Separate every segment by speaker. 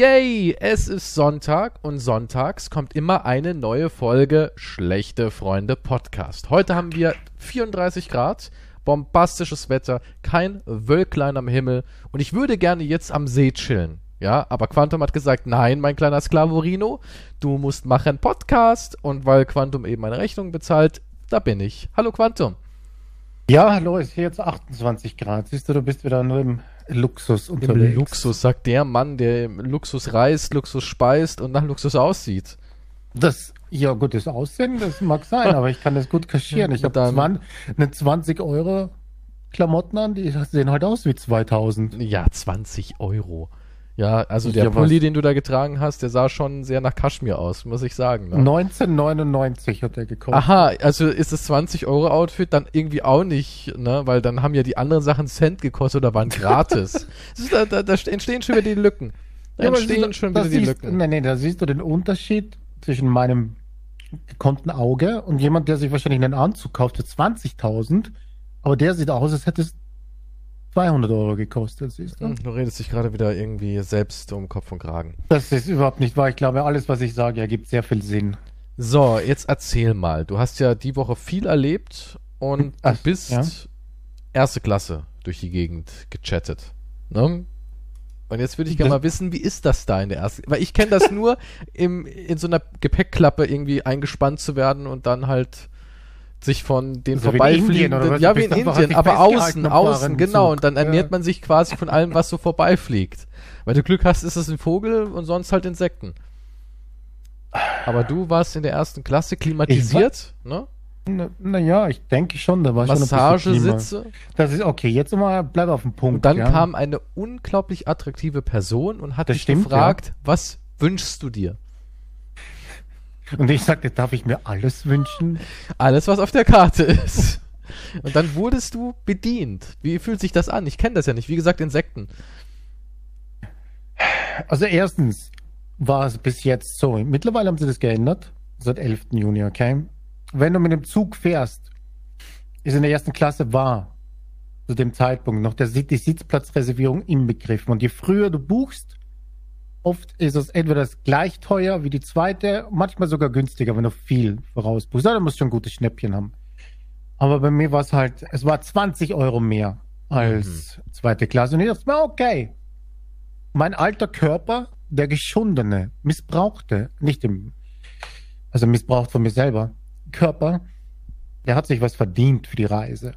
Speaker 1: Yay! Es ist Sonntag und sonntags kommt immer eine neue Folge Schlechte Freunde Podcast. Heute haben wir 34 Grad, bombastisches Wetter, kein Wölklein am Himmel und ich würde gerne jetzt am See chillen. Ja, aber Quantum hat gesagt, nein, mein kleiner Sklavorino, du musst machen Podcast und weil Quantum eben eine Rechnung bezahlt, da bin ich. Hallo Quantum.
Speaker 2: Ja, hallo, ist hier jetzt 28 Grad. Siehst du, du bist wieder nur im Luxus unterwegs.
Speaker 1: Im Luxus, sagt der Mann, der im Luxus reist, Luxus speist und nach Luxus aussieht.
Speaker 2: Das, ja gut, das Aussehen, das mag sein, aber ich kann das gut kaschieren. Ich habe eine 20 Euro Klamotten an, die sehen halt aus wie 2000.
Speaker 1: Ja, 20 Euro. Ja, also der Pulli, was? den du da getragen hast, der sah schon sehr nach Kaschmir aus, muss ich sagen.
Speaker 2: Ne? 1999 hat der gekostet.
Speaker 1: Aha, also ist das 20 Euro Outfit dann irgendwie auch nicht, ne? Weil dann haben ja die anderen Sachen Cent gekostet oder waren gratis. da, da, da, entstehen schon wieder die Lücken. Da ja, entstehen schon wieder die
Speaker 2: Lücken. Nee, nee, da siehst du den Unterschied zwischen meinem gekonnten Auge und jemand, der sich wahrscheinlich einen Anzug kauft für 20.000, aber der sieht aus, als hätte es 200 Euro gekostet, siehst
Speaker 1: du? Hm, du redest dich gerade wieder irgendwie selbst um Kopf und Kragen.
Speaker 2: Das ist überhaupt nicht wahr. Ich glaube, alles, was ich sage, ergibt sehr viel Sinn.
Speaker 1: So, jetzt erzähl mal. Du hast ja die Woche viel erlebt und Ach, bist ja? erste Klasse durch die Gegend gechattet. Ne? Und jetzt würde ich gerne mal wissen, wie ist das da in der ersten? Weil ich kenne das nur, im, in so einer Gepäckklappe irgendwie eingespannt zu werden und dann halt sich von den also vorbeifliegenden, ja wie in Indien, aber außen, außen, genau, und dann ernährt ja. man sich quasi von allem, was so vorbeifliegt. Weil du Glück hast, ist es ein Vogel und sonst halt Insekten. Aber du warst in der ersten Klasse klimatisiert,
Speaker 2: ne? Naja, na ich denke schon, da war
Speaker 1: Massagesitze.
Speaker 2: Das ist okay, jetzt mal bleib auf dem Punkt.
Speaker 1: Und dann ja. kam eine unglaublich attraktive Person und hat das dich stimmt, gefragt, ja. was wünschst du dir?
Speaker 2: Und ich sagte, darf ich mir alles wünschen?
Speaker 1: Alles, was auf der Karte ist. Und dann wurdest du bedient. Wie fühlt sich das an? Ich kenne das ja nicht. Wie gesagt, Insekten.
Speaker 2: Also erstens war es bis jetzt so. Mittlerweile haben sie das geändert. Seit 11. Juni, okay? Wenn du mit dem Zug fährst, ist in der ersten Klasse war zu dem Zeitpunkt noch der, die Sitzplatzreservierung inbegriffen. Und je früher du buchst, Oft ist es entweder gleich teuer wie die zweite, manchmal sogar günstiger, wenn du viel vorausbuchst. Da musst du schon ein gutes Schnäppchen haben. Aber bei mir war es halt, es war 20 Euro mehr als mhm. zweite Klasse. Und ich dachte mir, okay. Mein alter Körper, der geschundene, missbrauchte, nicht im, also missbraucht von mir selber, Körper, der hat sich was verdient für die Reise.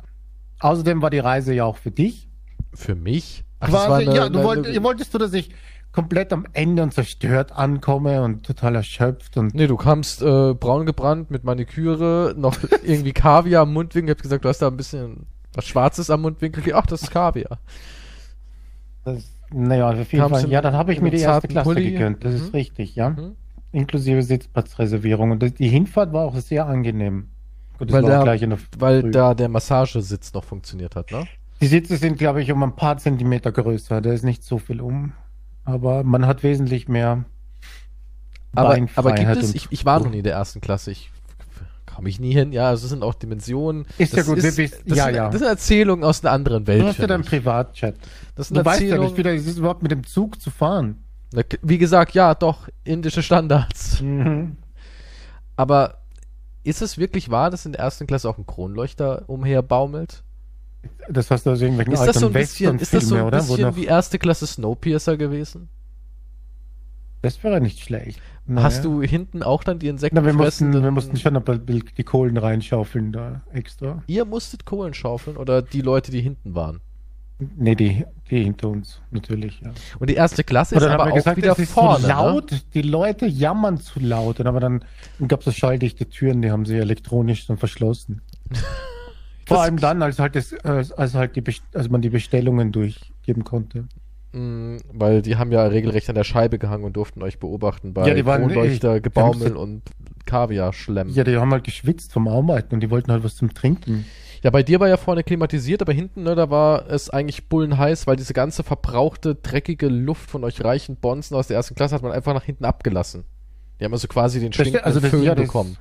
Speaker 2: Außerdem war die Reise ja auch für dich.
Speaker 1: Für mich?
Speaker 2: Ach, Quasi, eine, ja, du eine, wollt, eine, wolltest du, dass ich komplett am Ende und zerstört ankomme und total erschöpft und.
Speaker 1: Nee, du kamst äh, braun gebrannt mit Maniküre, noch irgendwie Kaviar am Mundwinkel. Ich hab gesagt, du hast da ein bisschen was Schwarzes am Mundwinkel. Ach, das ist Kaviar.
Speaker 2: Das, naja, auf jeden Fall. Ja, dann habe ich mir die erste Klasse Pulli. gegönnt. Das mhm. ist richtig, ja. Mhm. Inklusive Sitzplatzreservierung. Und die Hinfahrt war auch sehr angenehm.
Speaker 1: Gut, weil da, weil da der Massagesitz noch funktioniert hat, ne?
Speaker 2: Die Sitze sind, glaube ich, um ein paar Zentimeter größer. Da ist nicht so viel um aber man hat wesentlich mehr.
Speaker 1: Aber, aber gibt es, ich, ich war noch nie in der ersten Klasse, ich komme ich nie hin, ja, also das sind auch Dimensionen.
Speaker 2: Ist
Speaker 1: das
Speaker 2: ja gut,
Speaker 1: ist,
Speaker 2: bist,
Speaker 1: das
Speaker 2: ja,
Speaker 1: sind,
Speaker 2: ja.
Speaker 1: Das sind Erzählungen aus einer anderen Welt.
Speaker 2: Du hast ja deinen Privatchat.
Speaker 1: Das sind du weißt ja
Speaker 2: nicht, wie das ist, überhaupt mit dem Zug zu fahren.
Speaker 1: Wie gesagt, ja, doch, indische Standards. Mhm. Aber ist es wirklich wahr, dass in der ersten Klasse auch ein Kronleuchter umherbaumelt?
Speaker 2: Das hast du aus irgendwelchen
Speaker 1: ist das so ein bisschen, Ist das so ein bisschen wie erste Klasse Snowpiercer gewesen?
Speaker 2: Das wäre nicht schlecht.
Speaker 1: Naja. Hast du hinten auch dann die Insekten
Speaker 2: Na, wir mussten, wir mussten schon die Kohlen reinschaufeln da extra.
Speaker 1: Ihr musstet Kohlen schaufeln oder die Leute, die hinten waren?
Speaker 2: Nee, die, die hinter uns, natürlich, ja.
Speaker 1: Und die erste Klasse ist aber auch gesagt, wieder es vorne.
Speaker 2: So laut, ne? die Leute jammern zu laut. Aber dann gab es so schalldichte Türen, die haben sie elektronisch dann verschlossen. Vor allem dann, als halt das, als halt die, als man die Bestellungen durchgeben konnte.
Speaker 1: Mm, weil die haben ja regelrecht an der Scheibe gehangen und durften euch beobachten bei ja, die waren, Kronleuchter, Gebaumel und Kaviar-Schlemm.
Speaker 2: Ja, die haben halt geschwitzt vom Arbeiten und die wollten halt was zum Trinken.
Speaker 1: Ja, bei dir war ja vorne klimatisiert, aber hinten, ne, da war es eigentlich bullenheiß, weil diese ganze verbrauchte, dreckige Luft von euch reichen Bonzen aus der ersten Klasse hat man einfach nach hinten abgelassen. Die haben also quasi den stinkenden also Föhn ja, bekommen.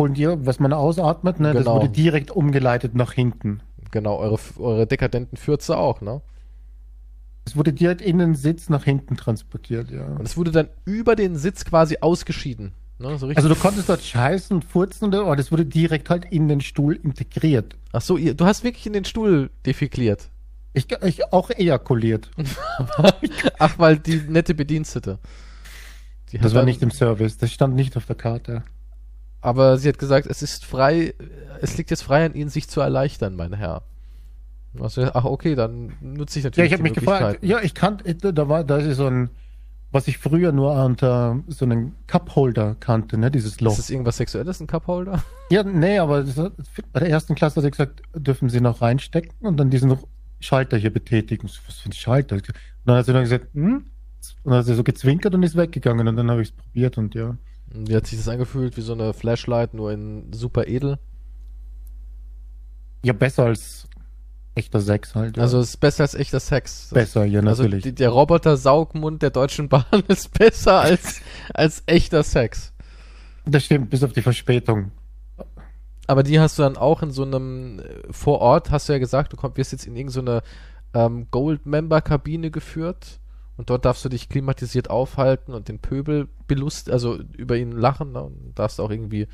Speaker 2: Kohlendier, was man ausatmet, ne, genau. das wurde direkt umgeleitet nach hinten.
Speaker 1: Genau, eure, eure dekadenten Fürze auch, ne?
Speaker 2: Es wurde direkt in den Sitz nach hinten transportiert, ja.
Speaker 1: Und es wurde dann über den Sitz quasi ausgeschieden.
Speaker 2: Ne? So also du konntest dort scheißen und furzen, aber das wurde direkt halt in den Stuhl integriert.
Speaker 1: Ach so, ihr, du hast wirklich in den Stuhl defekliert.
Speaker 2: Ich, ich auch ejakuliert.
Speaker 1: Ach, weil die nette Bedienstete.
Speaker 2: Die das war nicht im Service, das stand nicht auf der Karte.
Speaker 1: Aber sie hat gesagt, es ist frei, es liegt jetzt frei an Ihnen, sich zu erleichtern, mein Herr. Also, ach, okay, dann nutze ich natürlich.
Speaker 2: Ja, ich habe mich gefragt, ja, ich kannte, da war, da ist so ein, was ich früher nur unter so einen Cupholder kannte, ne, dieses Loch. Ist
Speaker 1: das irgendwas Sexuelles, ein Cupholder?
Speaker 2: Ja, nee, aber bei der ersten Klasse hat er gesagt, dürfen Sie noch reinstecken und dann diesen Schalter hier betätigen. Was für ein Schalter? Und dann hat sie dann gesagt, hm? Und dann hat sie so gezwinkert und ist weggegangen und dann habe ich es probiert und ja.
Speaker 1: Wie hat sich das angefühlt? Wie so eine Flashlight, nur in super edel?
Speaker 2: Ja, besser als echter Sex halt.
Speaker 1: Ja. Also es ist besser als echter Sex.
Speaker 2: Besser, ja,
Speaker 1: also
Speaker 2: natürlich.
Speaker 1: Also die, der Roboter-Saugmund der Deutschen Bahn ist besser als, als echter Sex.
Speaker 2: Das stimmt, bis auf die Verspätung.
Speaker 1: Aber die hast du dann auch in so einem, äh, vor Ort hast du ja gesagt, du komm, wirst jetzt in irgendeine so ähm, Gold-Member-Kabine geführt und dort darfst du dich klimatisiert aufhalten und den Pöbel belust, also über ihn lachen ne? und darfst auch irgendwie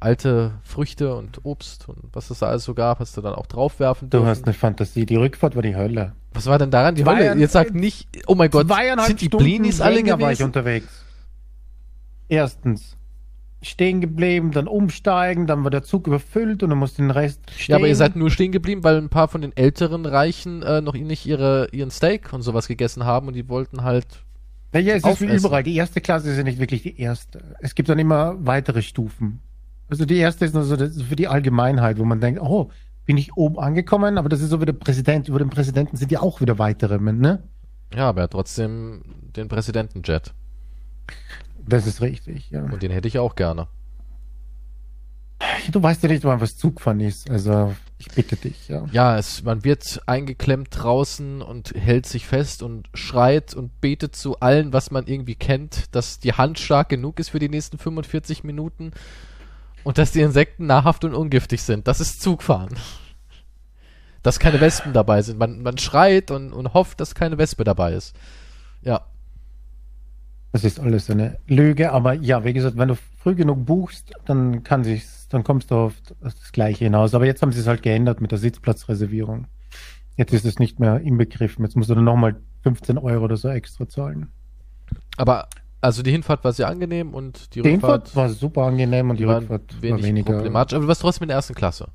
Speaker 1: alte Früchte und Obst und was es da alles so gab, hast du dann auch draufwerfen
Speaker 2: dürfen. Du hast eine Fantasie. Die Rückfahrt war die Hölle.
Speaker 1: Was war denn daran die Hölle? Jetzt sagt nicht, oh mein Gott,
Speaker 2: sind die Blinis alle gewesen? war ich unterwegs. Erstens stehen geblieben, dann umsteigen, dann war der Zug überfüllt und dann musste den Rest
Speaker 1: stehen. Ja, aber ihr seid nur stehen geblieben, weil ein paar von den älteren Reichen äh, noch nicht ihre, ihren Steak und sowas gegessen haben und die wollten halt.
Speaker 2: Naja, es aufessen. ist wie überall. Die erste Klasse ist ja nicht wirklich die erste. Es gibt dann immer weitere Stufen. Also die erste ist nur so für die Allgemeinheit, wo man denkt, oh, bin ich oben angekommen, aber das ist so wie der Präsident. Über den Präsidenten sind ja auch wieder weitere, ne?
Speaker 1: Ja, aber er hat trotzdem den Präsidentenjet.
Speaker 2: Das ist richtig, ja.
Speaker 1: Und den hätte ich auch gerne.
Speaker 2: Du weißt ja nicht, wann was Zugfahren ist, also ich bitte dich, ja.
Speaker 1: Ja, es, man wird eingeklemmt draußen und hält sich fest und schreit und betet zu allen, was man irgendwie kennt, dass die Hand stark genug ist für die nächsten 45 Minuten und dass die Insekten nahrhaft und ungiftig sind. Das ist Zugfahren. Dass keine Wespen dabei sind. Man, man schreit und, und hofft, dass keine Wespe dabei ist. Ja.
Speaker 2: Das ist alles eine Lüge, aber ja, wie gesagt, wenn du früh genug buchst, dann kann sich's, dann kommst du auf das Gleiche hinaus. Aber jetzt haben sie es halt geändert mit der Sitzplatzreservierung. Jetzt ist es nicht mehr inbegriffen. Jetzt musst du dann nochmal 15 Euro oder so extra zahlen.
Speaker 1: Aber also die Hinfahrt war sehr angenehm und
Speaker 2: die, die Rückfahrt Hinfahrt war super angenehm und die Rückfahrt
Speaker 1: war weniger problematisch. Aber du warst trotzdem in der ersten Klasse.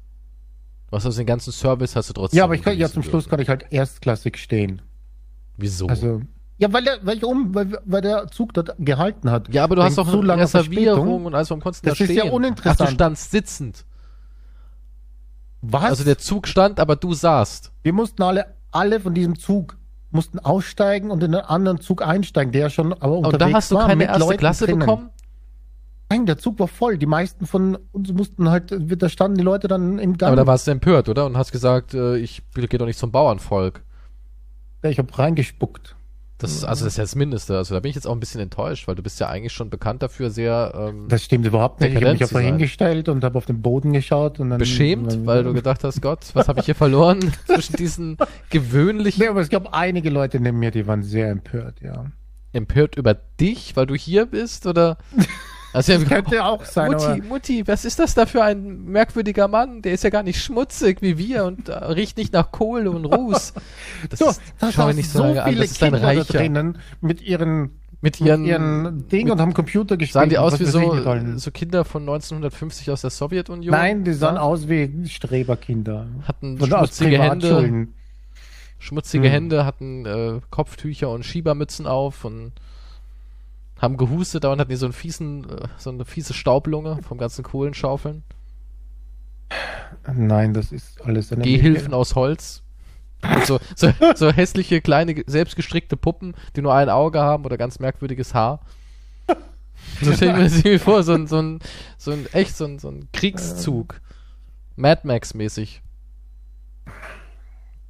Speaker 1: Du hast also den ganzen Service hast du trotzdem.
Speaker 2: Ja, aber ich kann, ja zum Schluss kann ich halt erstklassig stehen.
Speaker 1: Wieso?
Speaker 2: Also ja, weil der, weil, um, weil, weil der Zug dort gehalten hat.
Speaker 1: Ja, aber du hast doch so lange Reservierung und alles, warum konntest
Speaker 2: das da stehen? Das ist ja uninteressant. Ach,
Speaker 1: du standst sitzend.
Speaker 2: Was?
Speaker 1: Also der Zug stand, aber du saßt.
Speaker 2: Wir mussten alle, alle von diesem Zug mussten aussteigen und in einen anderen Zug einsteigen, der schon aber
Speaker 1: unterwegs war. Und da hast du keine erste Leuten Klasse drinnen. bekommen?
Speaker 2: Nein, der Zug war voll. Die meisten von uns mussten halt, da standen die Leute dann im
Speaker 1: Gang. Aber da warst du empört, oder? Und hast gesagt, äh, ich gehe doch nicht zum Bauernvolk.
Speaker 2: Ja, ich habe reingespuckt.
Speaker 1: Das ist, also das ist ja das Mindeste. Also da bin ich jetzt auch ein bisschen enttäuscht, weil du bist ja eigentlich schon bekannt dafür, sehr.
Speaker 2: Ähm, das stimmt überhaupt nicht. Ich habe mich einfach hingestellt und habe auf den Boden geschaut und dann.
Speaker 1: Beschämt, dann, weil du gedacht hast, Gott, was habe ich hier verloren zwischen diesen gewöhnlichen.
Speaker 2: Nee, aber es gab einige Leute neben mir, die waren sehr empört, ja.
Speaker 1: Empört über dich, weil du hier bist, oder?
Speaker 2: Also das könnte auch sein.
Speaker 1: Mutti, Mutti, was ist das da für ein merkwürdiger Mann? Der ist ja gar nicht schmutzig wie wir und äh, riecht nicht nach Kohle und Ruß.
Speaker 2: Das so, ist, das schau nicht so viele an, das ist ein Kinder Reicher. drinnen mit ihren
Speaker 1: mit ihren, mit ihren
Speaker 2: Dingen und haben Computer gespielt.
Speaker 1: Sahen die aus wie so, so Kinder von 1950 aus der Sowjetunion?
Speaker 2: Nein, die sahen ja? aus wie Streberkinder.
Speaker 1: Hatten und schmutzige Hände. Schmutzige hm. Hände, hatten äh, Kopftücher und Schiebermützen auf und haben gehustet, dauernd hatten die so einen fiesen, äh, so eine fiese Staublunge vom ganzen Kohlenschaufeln.
Speaker 2: Nein, das ist alles
Speaker 1: eine Gehhilfen aus Holz. So, so, so hässliche, kleine, selbstgestrickte Puppen, die nur ein Auge haben oder ganz merkwürdiges Haar. So stelle ich mir das vor, so ein, so ein, so ein, echt, so ein, so ein Kriegszug. Mad Max-mäßig.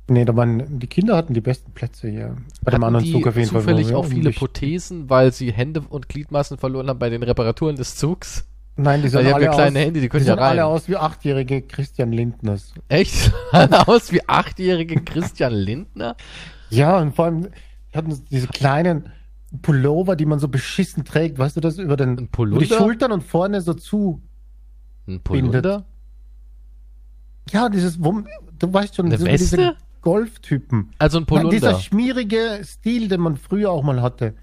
Speaker 2: Nee, da waren, die Kinder hatten die besten Plätze hier.
Speaker 1: Bei dem anderen Zug auf jeden Fall. zufällig auch viele Prothesen, weil sie Hände und Gliedmaßen verloren haben bei den Reparaturen des Zugs?
Speaker 2: Nein, die
Speaker 1: sahen
Speaker 2: alle
Speaker 1: ja kleine aus, Hände, die können die ja rein. alle
Speaker 2: aus wie achtjährige Christian Lindners.
Speaker 1: Echt? Alle aus wie achtjährige Christian Lindner?
Speaker 2: Ja, und vor allem, hatten diese kleinen Pullover, die man so beschissen trägt, weißt du das, über, den, über die Schultern und vorne so zu.
Speaker 1: Ein Polunder?
Speaker 2: Ja, dieses, wo, du weißt schon,
Speaker 1: Eine Weste? diese
Speaker 2: Golftypen.
Speaker 1: Also ein Polunder.
Speaker 2: Dieser schmierige Stil, den man früher auch mal hatte.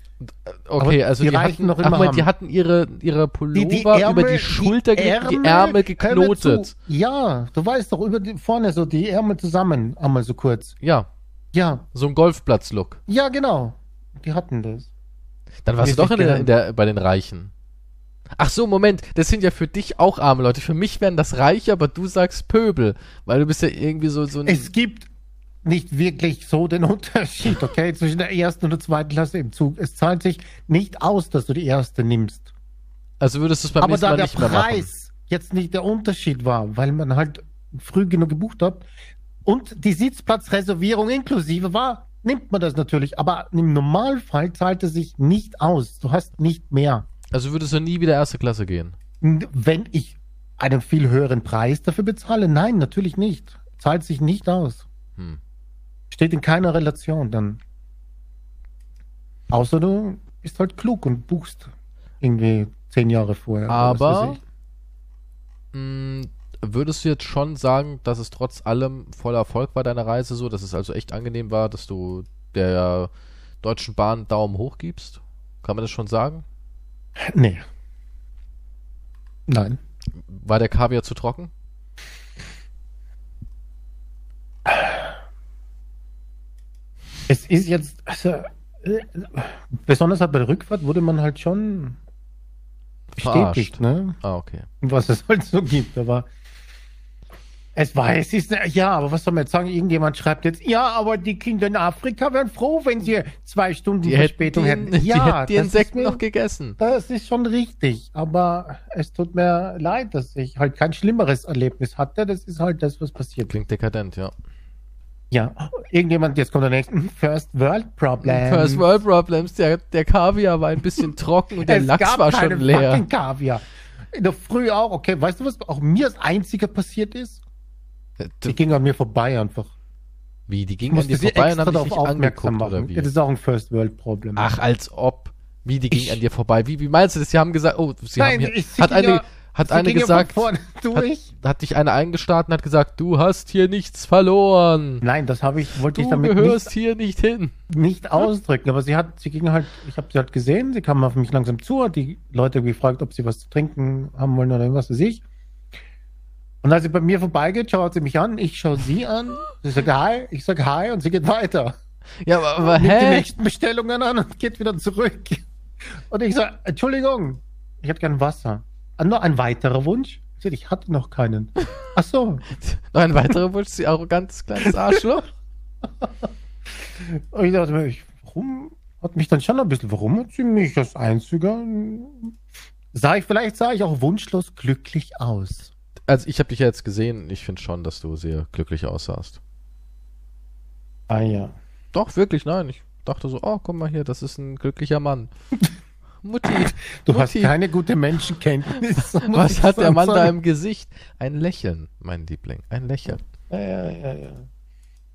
Speaker 1: Okay, also die, die hatten, noch immer ach, die hatten ihre, ihre Pullover die, die Ärmel, über die Schulter, die Ärmel, die Ärmel geknotet.
Speaker 2: Ja, du weißt doch, über die, vorne so die Ärmel zusammen, einmal so kurz.
Speaker 1: Ja.
Speaker 2: Ja.
Speaker 1: So ein Golfplatz-Look.
Speaker 2: Ja, genau. Die hatten das.
Speaker 1: Dann warst du doch in der, in der, bei den Reichen. Ach so, Moment, das sind ja für dich auch arme Leute. Für mich wären das Reiche, aber du sagst Pöbel, weil du bist ja irgendwie so, so
Speaker 2: ein. Es gibt nicht wirklich so den Unterschied, okay, zwischen der ersten und der zweiten Klasse im Zug. Es zahlt sich nicht aus, dass du die erste nimmst.
Speaker 1: Also würdest du es beim Aber nächsten Mal nicht mehr machen? Aber da der Preis
Speaker 2: jetzt nicht der Unterschied war, weil man halt früh genug gebucht hat und die Sitzplatzreservierung inklusive war, nimmt man das natürlich. Aber im Normalfall zahlt es sich nicht aus. Du hast nicht mehr.
Speaker 1: Also würdest du nie wieder erste Klasse gehen?
Speaker 2: Wenn ich einen viel höheren Preis dafür bezahle? Nein, natürlich nicht. Zahlt sich nicht aus. Hm. Steht in keiner Relation dann. Außer du bist halt klug und buchst irgendwie zehn Jahre vorher.
Speaker 1: Aber mh, hm, würdest du jetzt schon sagen, dass es trotz allem voller Erfolg war, deine Reise so, dass es also echt angenehm war, dass du der Deutschen Bahn Daumen hoch gibst? Kann man das schon sagen?
Speaker 2: Nee. Nein.
Speaker 1: War der Kaviar zu trocken?
Speaker 2: Es ist jetzt, also, äh, besonders halt bei der Rückfahrt wurde man halt schon bestätigt, ne?
Speaker 1: Ah, okay.
Speaker 2: Was es halt so gibt, aber es war, es ist, ja, aber was soll man jetzt sagen? Irgendjemand schreibt jetzt, ja, aber die Kinder in Afrika wären froh, wenn sie zwei Stunden die Verspätung hätten.
Speaker 1: hätten. Ja, die die Insekten mir, noch gegessen.
Speaker 2: Das ist schon richtig, aber es tut mir leid, dass ich halt kein schlimmeres Erlebnis hatte. Das ist halt das, was passiert.
Speaker 1: Klingt dekadent, ja.
Speaker 2: Ja, irgendjemand, jetzt kommt der nächste, First World Problems.
Speaker 1: First World Problems, der, der Kaviar war ein bisschen trocken und der es Lachs war schon leer.
Speaker 2: Kaviar. In der Früh auch, okay, weißt du, was auch mir das Einzige passiert ist? Die ging an mir vorbei einfach.
Speaker 1: Wie, die ging an dir vorbei und
Speaker 2: haben dich nicht angeguckt oder wie? Das ist auch ein First World Problem.
Speaker 1: Ach, als ob. Wie, die ging ich, an dir vorbei. Wie, wie meinst du das? Sie haben gesagt, oh, sie Nein, haben hier, hat eine, hat eine gesagt, hat, hat, dich eine eingestarrt und hat gesagt, du hast hier nichts verloren.
Speaker 2: Nein, das habe ich, wollte
Speaker 1: du
Speaker 2: ich damit
Speaker 1: gehörst nicht, hier nicht hin.
Speaker 2: Nicht ausdrücken, aber sie hat, sie ging halt, ich habe sie halt gesehen, sie kam auf mich langsam zu, hat die Leute gefragt, ob sie was zu trinken haben wollen oder irgendwas für sich. Und als sie bei mir vorbeigeht, schaut sie mich an, ich schaue sie an, sie sagt Hi, ich sage Hi und sie geht weiter.
Speaker 1: Ja, aber, aber
Speaker 2: Nimmt hä? die nächsten Bestellungen an und geht wieder zurück. Und ich sage, Entschuldigung, ich hätte gern Wasser. Ah, noch ein weiterer Wunsch? Ich, hatte noch keinen. Ach so.
Speaker 1: noch ein weiterer Wunsch, sie arrogantes kleines Arschloch.
Speaker 2: und ich dachte mir, ich, warum hat mich dann schon ein bisschen, warum hat sie mich als Einziger? Sah ich, vielleicht sah ich auch wunschlos glücklich aus
Speaker 1: also ich habe dich ja jetzt gesehen. Ich finde schon, dass du sehr glücklich aussahst.
Speaker 2: Ah ja.
Speaker 1: Doch, wirklich, nein. Ich dachte so, oh, guck mal hier, das ist ein glücklicher Mann.
Speaker 2: Mutti. Du Mutti. hast keine gute Menschenkenntnis.
Speaker 1: Was hat der Mann sagen. da im Gesicht? Ein Lächeln, mein Liebling. Ein Lächeln.
Speaker 2: Ja, ja, ja, ja.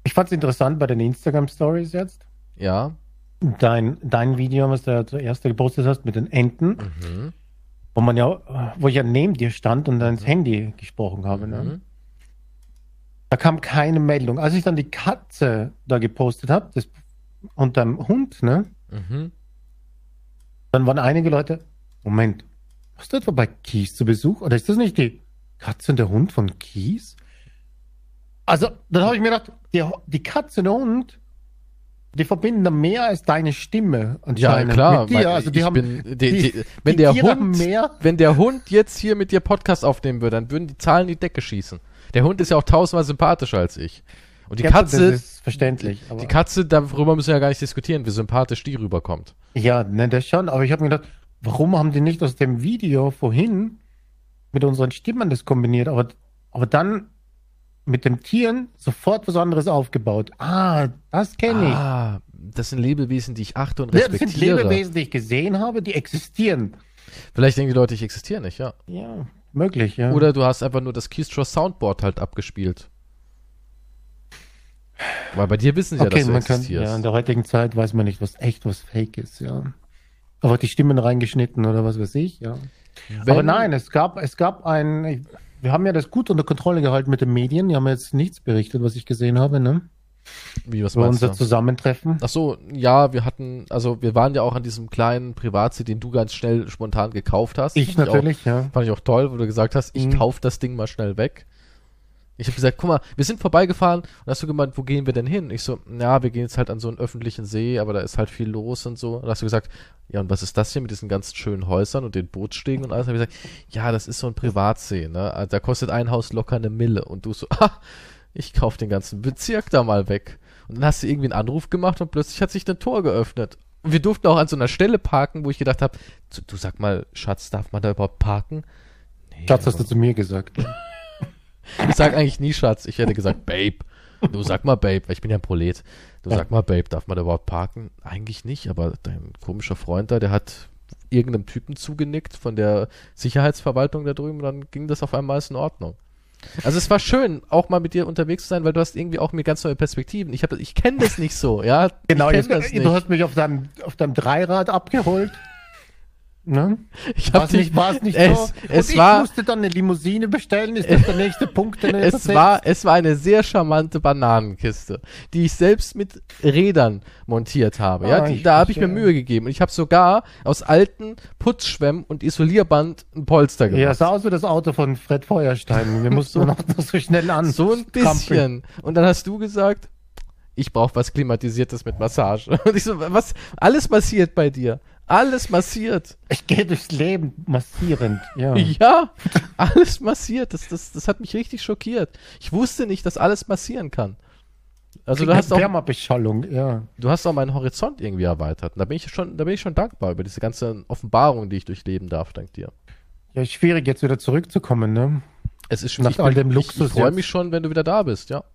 Speaker 2: Ich fand es interessant bei den Instagram-Stories jetzt.
Speaker 1: Ja.
Speaker 2: Dein, dein Video, was du zuerst gepostet hast mit den Enten. Mhm wo man ja, wo ich ja neben dir stand und dann ins Handy gesprochen habe. Ne? Mhm. Ne? Da kam keine Meldung. Als ich dann die Katze da gepostet habe, das und dann Hund, ne? Mhm. Dann waren einige Leute, Moment, hast du etwa bei Kies zu Besuch? Oder ist das nicht die Katze und der Hund von Kies? Also, dann habe ich mir gedacht, die, die Katze und der Hund die verbinden da mehr als deine Stimme
Speaker 1: anscheinend. Ja, klar. Mit dir. Also die haben, bin, die, die, die, wenn der Hund, wenn der Hund jetzt hier mit dir Podcast aufnehmen würde, dann würden die Zahlen in die Decke schießen. Der Hund ist ja auch tausendmal sympathischer als ich. Und die ja, Katze,
Speaker 2: das ist verständlich.
Speaker 1: die Katze, darüber müssen wir ja gar nicht diskutieren, wie sympathisch die rüberkommt.
Speaker 2: Ja, ne, das schon. Aber ich habe mir gedacht, warum haben die nicht aus dem Video vorhin mit unseren Stimmen das kombiniert? Aber, aber dann mit den Tieren sofort was anderes aufgebaut. Ah, das kenne ich. Ah,
Speaker 1: das sind Lebewesen, die ich achte und respektiere. Ja, das sind Lebewesen,
Speaker 2: die ich gesehen habe, die existieren.
Speaker 1: Vielleicht denken die Leute, ich existiere nicht, ja.
Speaker 2: Ja, möglich, ja.
Speaker 1: Oder du hast einfach nur das Keystrow Soundboard halt abgespielt. Weil bei dir wissen sie okay, ja, dass du existierst. Kann,
Speaker 2: ja, in der heutigen Zeit weiß man nicht, was echt, was fake ist, ja. Aber die Stimmen reingeschnitten oder was weiß ich, ja. Wenn, Aber nein, es gab, es gab ein, wir haben ja das gut unter Kontrolle gehalten mit den Medien. Die haben jetzt nichts berichtet, was ich gesehen habe, ne?
Speaker 1: Wie, was Über meinst
Speaker 2: unser du? Zusammentreffen.
Speaker 1: Ach so, ja, wir hatten, also wir waren ja auch an diesem kleinen Privatsee, den du ganz schnell spontan gekauft hast.
Speaker 2: Ich natürlich,
Speaker 1: ich auch, ja. Fand ich auch toll, wo du gesagt hast, ich mhm. kauf das Ding mal schnell weg. Ich habe gesagt, guck mal, wir sind vorbeigefahren und hast du gemeint, wo gehen wir denn hin? Ich so, ja, wir gehen jetzt halt an so einen öffentlichen See, aber da ist halt viel los und so. Und hast du gesagt, ja, und was ist das hier mit diesen ganz schönen Häusern und den Bootsstegen und alles? Und hab ich gesagt, ja, das ist so ein Privatsee, ne? Also da kostet ein Haus locker eine Mille. Und du so, ah, ich kauf den ganzen Bezirk da mal weg. Und dann hast du irgendwie einen Anruf gemacht und plötzlich hat sich ein Tor geöffnet. Und wir durften auch an so einer Stelle parken, wo ich gedacht habe, du sag mal, Schatz, darf man da überhaupt parken?
Speaker 2: Nee, Schatz, hast du zu mir gesagt.
Speaker 1: Ich sag eigentlich nie Schatz. Ich hätte gesagt Babe. Du sag mal Babe, weil ich bin ja ein Prolet. Du sag mal Babe, darf man da überhaupt parken? Eigentlich nicht, aber dein komischer Freund da, der hat irgendeinem Typen zugenickt von der Sicherheitsverwaltung da drüben, dann ging das auf einmal in Ordnung. Also es war schön, auch mal mit dir unterwegs zu sein, weil du hast irgendwie auch mir ganz neue Perspektiven. Ich, ich kenne das nicht so, ja.
Speaker 2: Genau, ich jetzt, du hast mich auf deinem, auf deinem Dreirad abgeholt.
Speaker 1: Ne?
Speaker 2: Ich war es nicht, war's nicht es, so?
Speaker 1: Es Und war,
Speaker 2: ich musste dann eine Limousine bestellen, ist das der nächste Punkt?
Speaker 1: Den es, war, es war eine sehr charmante Bananenkiste, die ich selbst mit Rädern montiert habe. Ja, ah, die, da habe ich mir Mühe gegeben. Und ich habe sogar aus alten Putzschwämmen und Isolierband ein Polster gemacht. Ja,
Speaker 2: sah aus wie das Auto von Fred Feuerstein. Wir mussten so, noch so schnell an.
Speaker 1: So ein bisschen. Und dann hast du gesagt, ich brauche was Klimatisiertes mit Massage. Und ich so, was, alles passiert bei dir. Alles massiert.
Speaker 2: Ich gehe durchs Leben massierend, ja.
Speaker 1: Ja, alles massiert. Das, das, das hat mich richtig schockiert. Ich wusste nicht, dass alles massieren kann. Also du hast auch
Speaker 2: Wärmebeschallung, ja.
Speaker 1: Du hast auch meinen Horizont irgendwie erweitert. Und da bin ich schon, da bin ich schon dankbar über diese ganze Offenbarung, die ich durchleben darf, dank dir.
Speaker 2: Ja, schwierig jetzt wieder zurückzukommen, ne?
Speaker 1: Es ist Nach all dem Luxus. Ich, ich freue mich schon, wenn du wieder da bist, ja.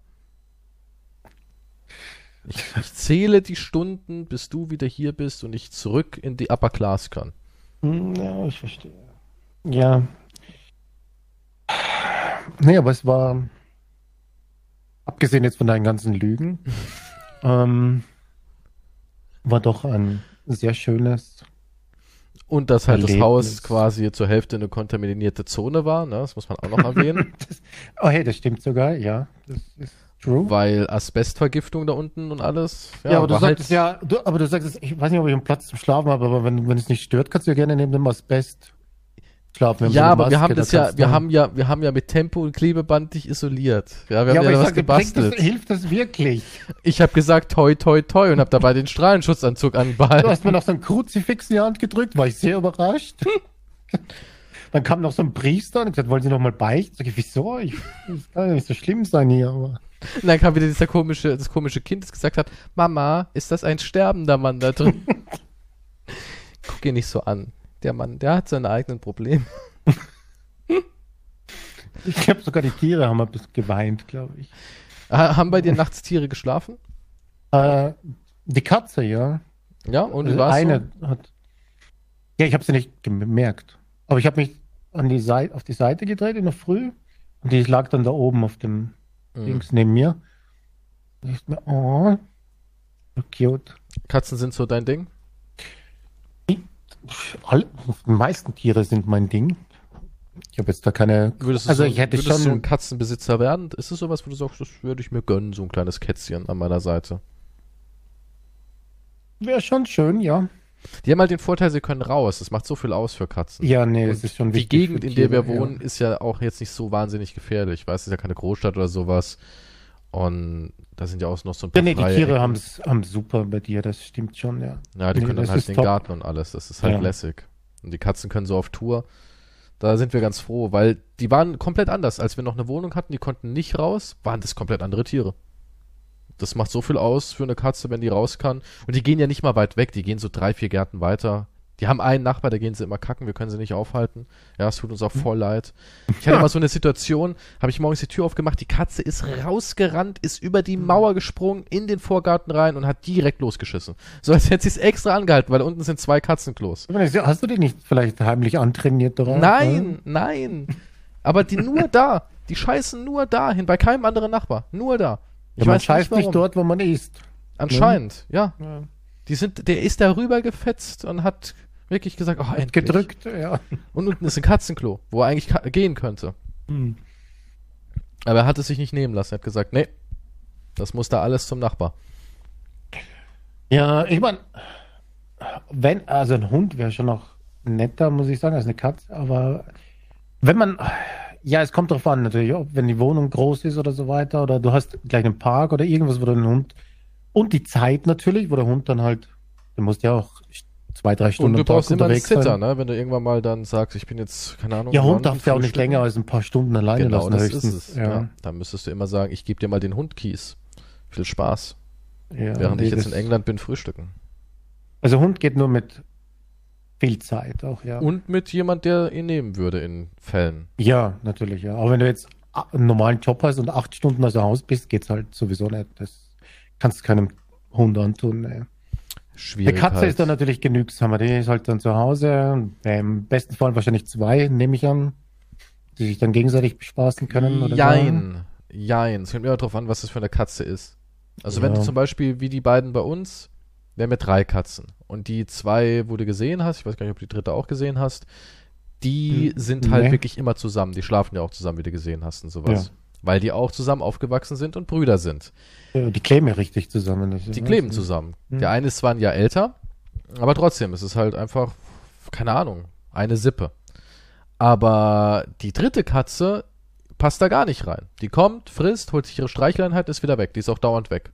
Speaker 1: Ich, ich, zähle die Stunden, bis du wieder hier bist und ich zurück in die Upper Class kann.
Speaker 2: Hm, ja, ich verstehe. Ja. Nee, aber es war, abgesehen jetzt von deinen ganzen Lügen, ähm, war doch ein sehr schönes.
Speaker 1: Und dass halt Erlebnis. das Haus quasi zur Hälfte eine kontaminierte Zone war, ne? das muss man auch noch erwähnen.
Speaker 2: das, oh hey, das stimmt sogar, ja. Das
Speaker 1: ist True. Weil Asbestvergiftung da unten und alles.
Speaker 2: Ja, ja aber du sagst halt ja, du, aber du sagst, ich weiß nicht, ob ich einen Platz zum Schlafen habe, aber wenn, wenn es nicht stört, kannst du ja gerne neben dem Asbest schlafen.
Speaker 1: Ja, aber wir haben das ja, wir haben ja, wir haben ja mit Tempo und Klebeband dich isoliert. Ja, wir
Speaker 2: ja,
Speaker 1: haben ja
Speaker 2: was sag, gebastelt. Das, hilft das wirklich?
Speaker 1: Ich habe gesagt, toi, toi, toi und habe dabei den Strahlenschutzanzug anbehalten.
Speaker 2: Du hast mir noch so ein Kruzifix in die Hand gedrückt, war ich sehr überrascht. Dann kam noch so ein Priester und gesagt, wollen Sie noch mal beichten? Sag ich, wieso? Ich, das kann ja nicht so schlimm sein hier, aber.
Speaker 1: Und dann kam wieder dieser komische, das komische Kind, das gesagt hat, Mama, ist das ein sterbender Mann da drin? Guck ihn nicht so an. Der Mann, der hat seine eigenen Probleme.
Speaker 2: ich habe sogar die Tiere haben ein bisschen geweint, glaube ich.
Speaker 1: haben bei dir nachts Tiere geschlafen?
Speaker 2: Äh, die Katze, ja.
Speaker 1: Ja, und
Speaker 2: also eine so? hat. Ja, ich habe sie nicht gemerkt. Aber ich habe mich an die Seite, auf die Seite gedreht in der Früh und die lag dann da oben auf dem mhm. links neben mir. Ich mir, oh, so cute.
Speaker 1: Katzen sind so dein Ding?
Speaker 2: Die, alle, die meisten Tiere sind mein Ding. Ich habe jetzt da keine.
Speaker 1: Würdest also so, ich hätte schon. so ein Katzenbesitzer werden? Ist es sowas, wo du sagst, das würde ich mir gönnen, so ein kleines Kätzchen an meiner Seite?
Speaker 2: Wäre schon schön, ja.
Speaker 1: Die haben halt den Vorteil, sie können raus. Das macht so viel aus für Katzen.
Speaker 2: Ja, nee, das ist schon
Speaker 1: wichtig. Die Gegend, in der wir wohnen, ja. ist ja auch jetzt nicht so wahnsinnig gefährlich. Weißt du, ist ja keine Großstadt oder sowas. Und da sind ja auch noch so ein
Speaker 2: paar. Ja, nee, die Tiere haben es super bei dir, das stimmt schon, ja.
Speaker 1: Ja, die nee, können dann halt den top. Garten und alles. Das ist halt ja. lässig. Und die Katzen können so auf Tour. Da sind wir ganz froh, weil die waren komplett anders. Als wir noch eine Wohnung hatten, die konnten nicht raus, waren das komplett andere Tiere das macht so viel aus für eine Katze, wenn die raus kann. Und die gehen ja nicht mal weit weg, die gehen so drei, vier Gärten weiter. Die haben einen Nachbar, da gehen sie immer kacken, wir können sie nicht aufhalten. Ja, es tut uns auch hm. voll leid. Ich hatte mal so eine Situation, habe ich morgens die Tür aufgemacht, die Katze ist rausgerannt, ist über die hm. Mauer gesprungen, in den Vorgarten rein und hat direkt losgeschissen. So als hätte sie es extra angehalten, weil unten sind zwei Katzenklos.
Speaker 2: Hast du die nicht vielleicht heimlich antrainiert
Speaker 1: drauf? Nein, nein. Aber die nur da. Die scheißen nur dahin, bei keinem anderen Nachbar. Nur da.
Speaker 2: Ich ja, man scheißt nicht, nicht, dort, wo man isst.
Speaker 1: Anscheinend, ja. ja. Die sind, der ist darüber gefetzt und hat wirklich gesagt, oh, endlich.
Speaker 2: Gedrückt, ja.
Speaker 1: Und unten ist ein Katzenklo, wo er eigentlich gehen könnte. Hm. Aber er hat es sich nicht nehmen lassen. Er hat gesagt, nee, das muss da alles zum Nachbar.
Speaker 2: Ja, ich meine, wenn, also ein Hund wäre schon noch netter, muss ich sagen, als eine Katze, aber wenn man, ja, es kommt darauf an, natürlich, ob, wenn die Wohnung groß ist oder so weiter, oder du hast gleich einen Park oder irgendwas, wo du einen Hund, und die Zeit natürlich, wo der Hund dann halt, du musst ja auch zwei, drei Stunden
Speaker 1: und du brauchst immer einen Sitter, ne? wenn du irgendwann mal dann sagst, ich bin jetzt, keine Ahnung.
Speaker 2: Ja, Hund darf ja auch nicht länger als ein paar Stunden alleine
Speaker 1: genau, lassen. Das höchstens. ist es. Ja. ja. Dann müsstest du immer sagen, ich gebe dir mal den Hund Kies. Viel Spaß. Ja, Während ich jetzt in England bin, frühstücken.
Speaker 2: Also Hund geht nur mit viel Zeit auch, ja.
Speaker 1: Und mit jemand, der ihn nehmen würde in Fällen.
Speaker 2: Ja, natürlich, ja. Aber wenn du jetzt einen normalen Job hast und acht Stunden aus dem Haus bist, geht's halt sowieso nicht. Das kannst du keinem Hund antun. Nee. Schwierig. Eine Katze ist dann natürlich genügsamer. Die ist halt dann zu Hause. Im besten Fall wahrscheinlich zwei, nehme ich an. Die sich dann gegenseitig bespaßen können.
Speaker 1: Oder Jein. So. Jein. Es kommt immer darauf an, was das für eine Katze ist. Also ja. wenn du zum Beispiel wie die beiden bei uns, wir haben ja drei Katzen. Und die zwei, wo du gesehen hast, ich weiß gar nicht, ob du die dritte auch gesehen hast, die hm. sind halt nee. wirklich immer zusammen. Die schlafen ja auch zusammen, wie du gesehen hast und sowas. Ja. Weil die auch zusammen aufgewachsen sind und Brüder sind.
Speaker 2: Ja, die kleben ja richtig zusammen.
Speaker 1: Die kleben zusammen. Hm. Der eine ist zwar ein Jahr älter, aber trotzdem, es ist halt einfach, keine Ahnung, eine Sippe. Aber die dritte Katze passt da gar nicht rein. Die kommt, frisst, holt sich ihre Streichleinheit, ist wieder weg. Die ist auch dauernd weg.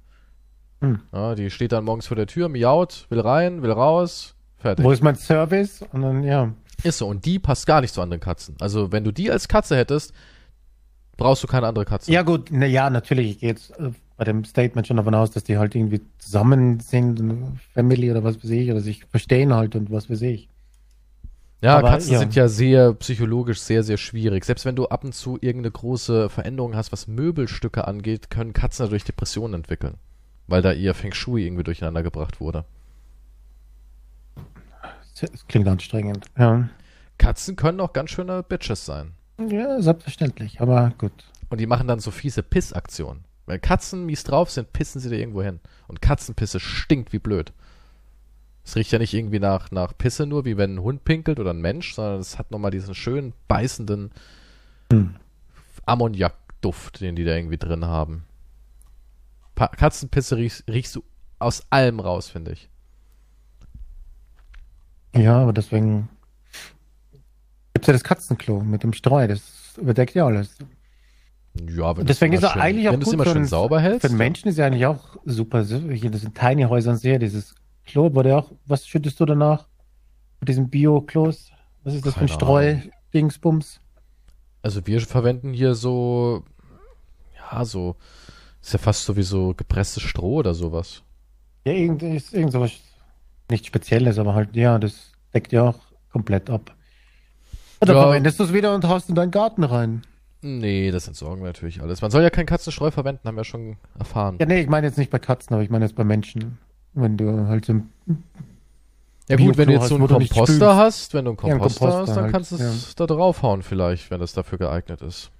Speaker 1: Hm. Ja, die steht dann morgens vor der Tür, miaut, will rein, will raus, fertig.
Speaker 2: Wo ist mein Service? Und dann, ja.
Speaker 1: Ist so. Und die passt gar nicht zu anderen Katzen. Also, wenn du die als Katze hättest, brauchst du keine andere Katze.
Speaker 2: Ja, gut, na ja, natürlich. Ich gehe jetzt äh, bei dem Statement schon davon aus, dass die halt irgendwie zusammen sind, Family oder was weiß ich, oder sich verstehen halt und was weiß ich.
Speaker 1: Ja, Aber, Katzen ja. sind ja sehr psychologisch sehr, sehr schwierig. Selbst wenn du ab und zu irgendeine große Veränderung hast, was Möbelstücke angeht, können Katzen dadurch Depressionen entwickeln weil da ihr Feng Shui irgendwie durcheinander gebracht wurde.
Speaker 2: Das klingt anstrengend, ja.
Speaker 1: Katzen können auch ganz schöne Bitches sein.
Speaker 2: Ja, selbstverständlich, aber gut.
Speaker 1: Und die machen dann so fiese Pissaktionen. Wenn Katzen mies drauf sind, pissen sie da irgendwo hin. Und Katzenpisse stinkt wie blöd. Es riecht ja nicht irgendwie nach, nach Pisse nur, wie wenn ein Hund pinkelt oder ein Mensch, sondern es hat nochmal diesen schönen, beißenden hm. Ammoniakduft, den die da irgendwie drin haben. Katzenpisse riechst, riechst du aus allem raus, finde ich.
Speaker 2: Ja, aber deswegen gibt es ja das Katzenklo mit dem Streu, das überdeckt ja alles.
Speaker 1: Ja, wenn
Speaker 2: deswegen ist
Speaker 1: schön,
Speaker 2: eigentlich auch
Speaker 1: wenn gut immer schön sauber hältst.
Speaker 2: Für den Menschen ist ja eigentlich auch super. Das in Tiny Häusern sehe, dieses Klo, wurde auch, was schüttest du danach? Mit diesem Bio-Klos? Was ist das Keine für ein Streu-Dingsbums?
Speaker 1: Also wir verwenden hier so, ja, so ist ja fast sowieso gepresstes Stroh oder sowas.
Speaker 2: Ja, irgend, ist irgend sowas nicht Spezielles, aber halt, ja, das deckt ja auch komplett ab. Dann ja. verwendest du es wieder und haust in deinen Garten rein.
Speaker 1: Nee, das entsorgen wir natürlich alles. Man soll ja kein Katzenstreu verwenden, haben wir schon erfahren.
Speaker 2: Ja, nee, ich meine jetzt nicht bei Katzen, aber ich meine jetzt bei Menschen. Wenn du halt so
Speaker 1: ja gut, wenn du jetzt so einen Komposter hast, wenn du einen Komposter, ja, einen Komposter hast, dann halt, kannst du es ja. da draufhauen vielleicht, wenn das dafür geeignet ist.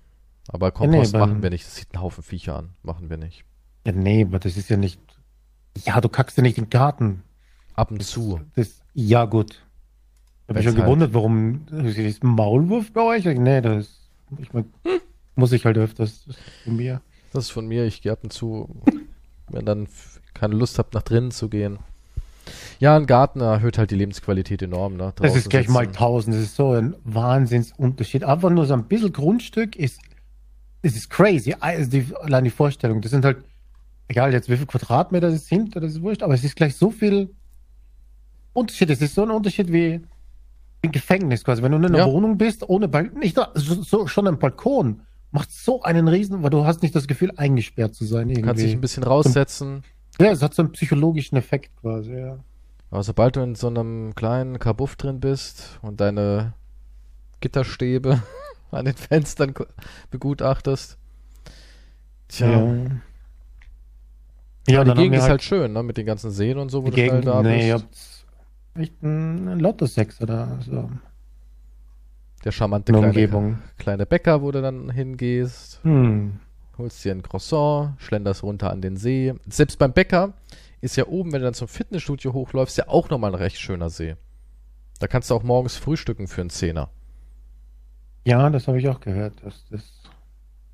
Speaker 1: Aber Kompost ja, nee, machen wir nicht. Das sieht einen Haufen Viecher an. Machen wir nicht.
Speaker 2: Ja, nee, aber das ist ja nicht. Ja, du kackst ja nicht im Garten.
Speaker 1: Ab und das, zu.
Speaker 2: Das, ja, gut. Ich habe mich schon halt. gewundert, warum ist ein Maulwurf bei euch? Nee, das ist, ich mein, hm. muss ich halt öfters. Das ist von mir.
Speaker 1: Das ist von mir. Ich gehe ab und zu, wenn dann keine Lust habt, nach drinnen zu gehen. Ja, ein Garten erhöht halt die Lebensqualität enorm. Ne?
Speaker 2: das ist gleich sitzen. mal tausend. Das ist so ein Wahnsinnsunterschied. Einfach nur so ein bisschen Grundstück ist es ist crazy. Also die, allein die Vorstellung. Das sind halt, egal jetzt wie viel Quadratmeter das sind, das ist wurscht, aber es ist gleich so viel Unterschied. Es ist so ein Unterschied wie im Gefängnis quasi. Wenn du in einer ja. Wohnung bist, ohne Balkon, nicht so, so, schon ein Balkon, macht so einen Riesen, weil du hast nicht das Gefühl, eingesperrt zu sein.
Speaker 1: Irgendwie. Kannst dich ein bisschen raussetzen.
Speaker 2: Ja, es hat so einen psychologischen Effekt quasi, ja.
Speaker 1: Aber sobald du in so einem kleinen Kabuff drin bist und deine Gitterstäbe an den Fenstern begutachtest. Tja. Ja. Ja, die Gegend ist halt, halt, schön, ne? Mit den ganzen Seen und so,
Speaker 2: wo du Gegend, da nee, bist. Nee, echt ein Lotto-Sex oder so.
Speaker 1: Der charmante kleine, kleine Bäcker, wo du dann hingehst. Hm. holst dir ein Croissant, schlenderst runter an den See. Selbst beim Bäcker ist ja oben, wenn du dann zum Fitnessstudio hochläufst, ja auch nochmal ein recht schöner See. Da kannst du auch morgens frühstücken für einen Zehner.
Speaker 2: Ja, das habe ich auch gehört, dass das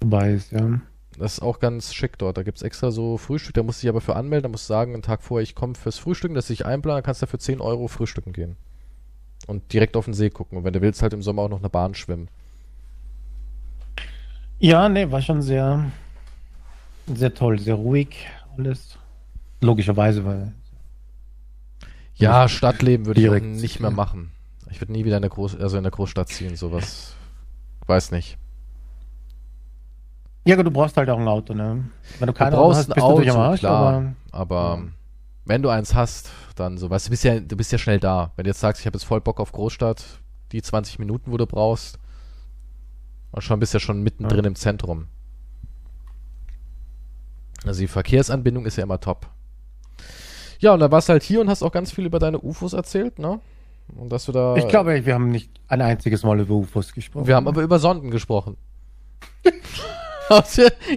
Speaker 2: dabei ist, ja.
Speaker 1: Das ist auch ganz schick dort. Da gibt es extra so Frühstück, da musst du dich aber für anmelden, da musst du sagen, einen Tag vorher, ich komme fürs Frühstücken, dass ich einplane, kannst du für 10 Euro frühstücken gehen. Und direkt auf den See gucken. Und wenn du willst, halt im Sommer auch noch eine Bahn schwimmen.
Speaker 2: Ja, nee, war schon sehr, sehr toll, sehr ruhig alles. Logischerweise, weil.
Speaker 1: Ja, Stadtleben würde ich nicht mehr machen. Ich würde nie wieder in der, Groß also in der Großstadt ziehen, sowas. Weiß nicht.
Speaker 2: Ja, gut, du brauchst halt auch ein Auto, ne?
Speaker 1: Wenn du kein Auto hast, bist Auto, du Arsch, klar. Aber, aber ja. wenn du eins hast, dann so, weißt du, bist ja, du bist ja schnell da. Wenn du jetzt sagst, ich habe jetzt voll Bock auf Großstadt, die 20 Minuten, wo du brauchst, und schon bist du ja schon mittendrin ja. im Zentrum. Also die Verkehrsanbindung ist ja immer top. Ja, und da warst du halt hier und hast auch ganz viel über deine UFOs erzählt, ne? Und dass du da.
Speaker 2: Ich glaube, wir haben nicht ein einziges Mal über UFOs gesprochen.
Speaker 1: Wir haben aber über Sonden gesprochen.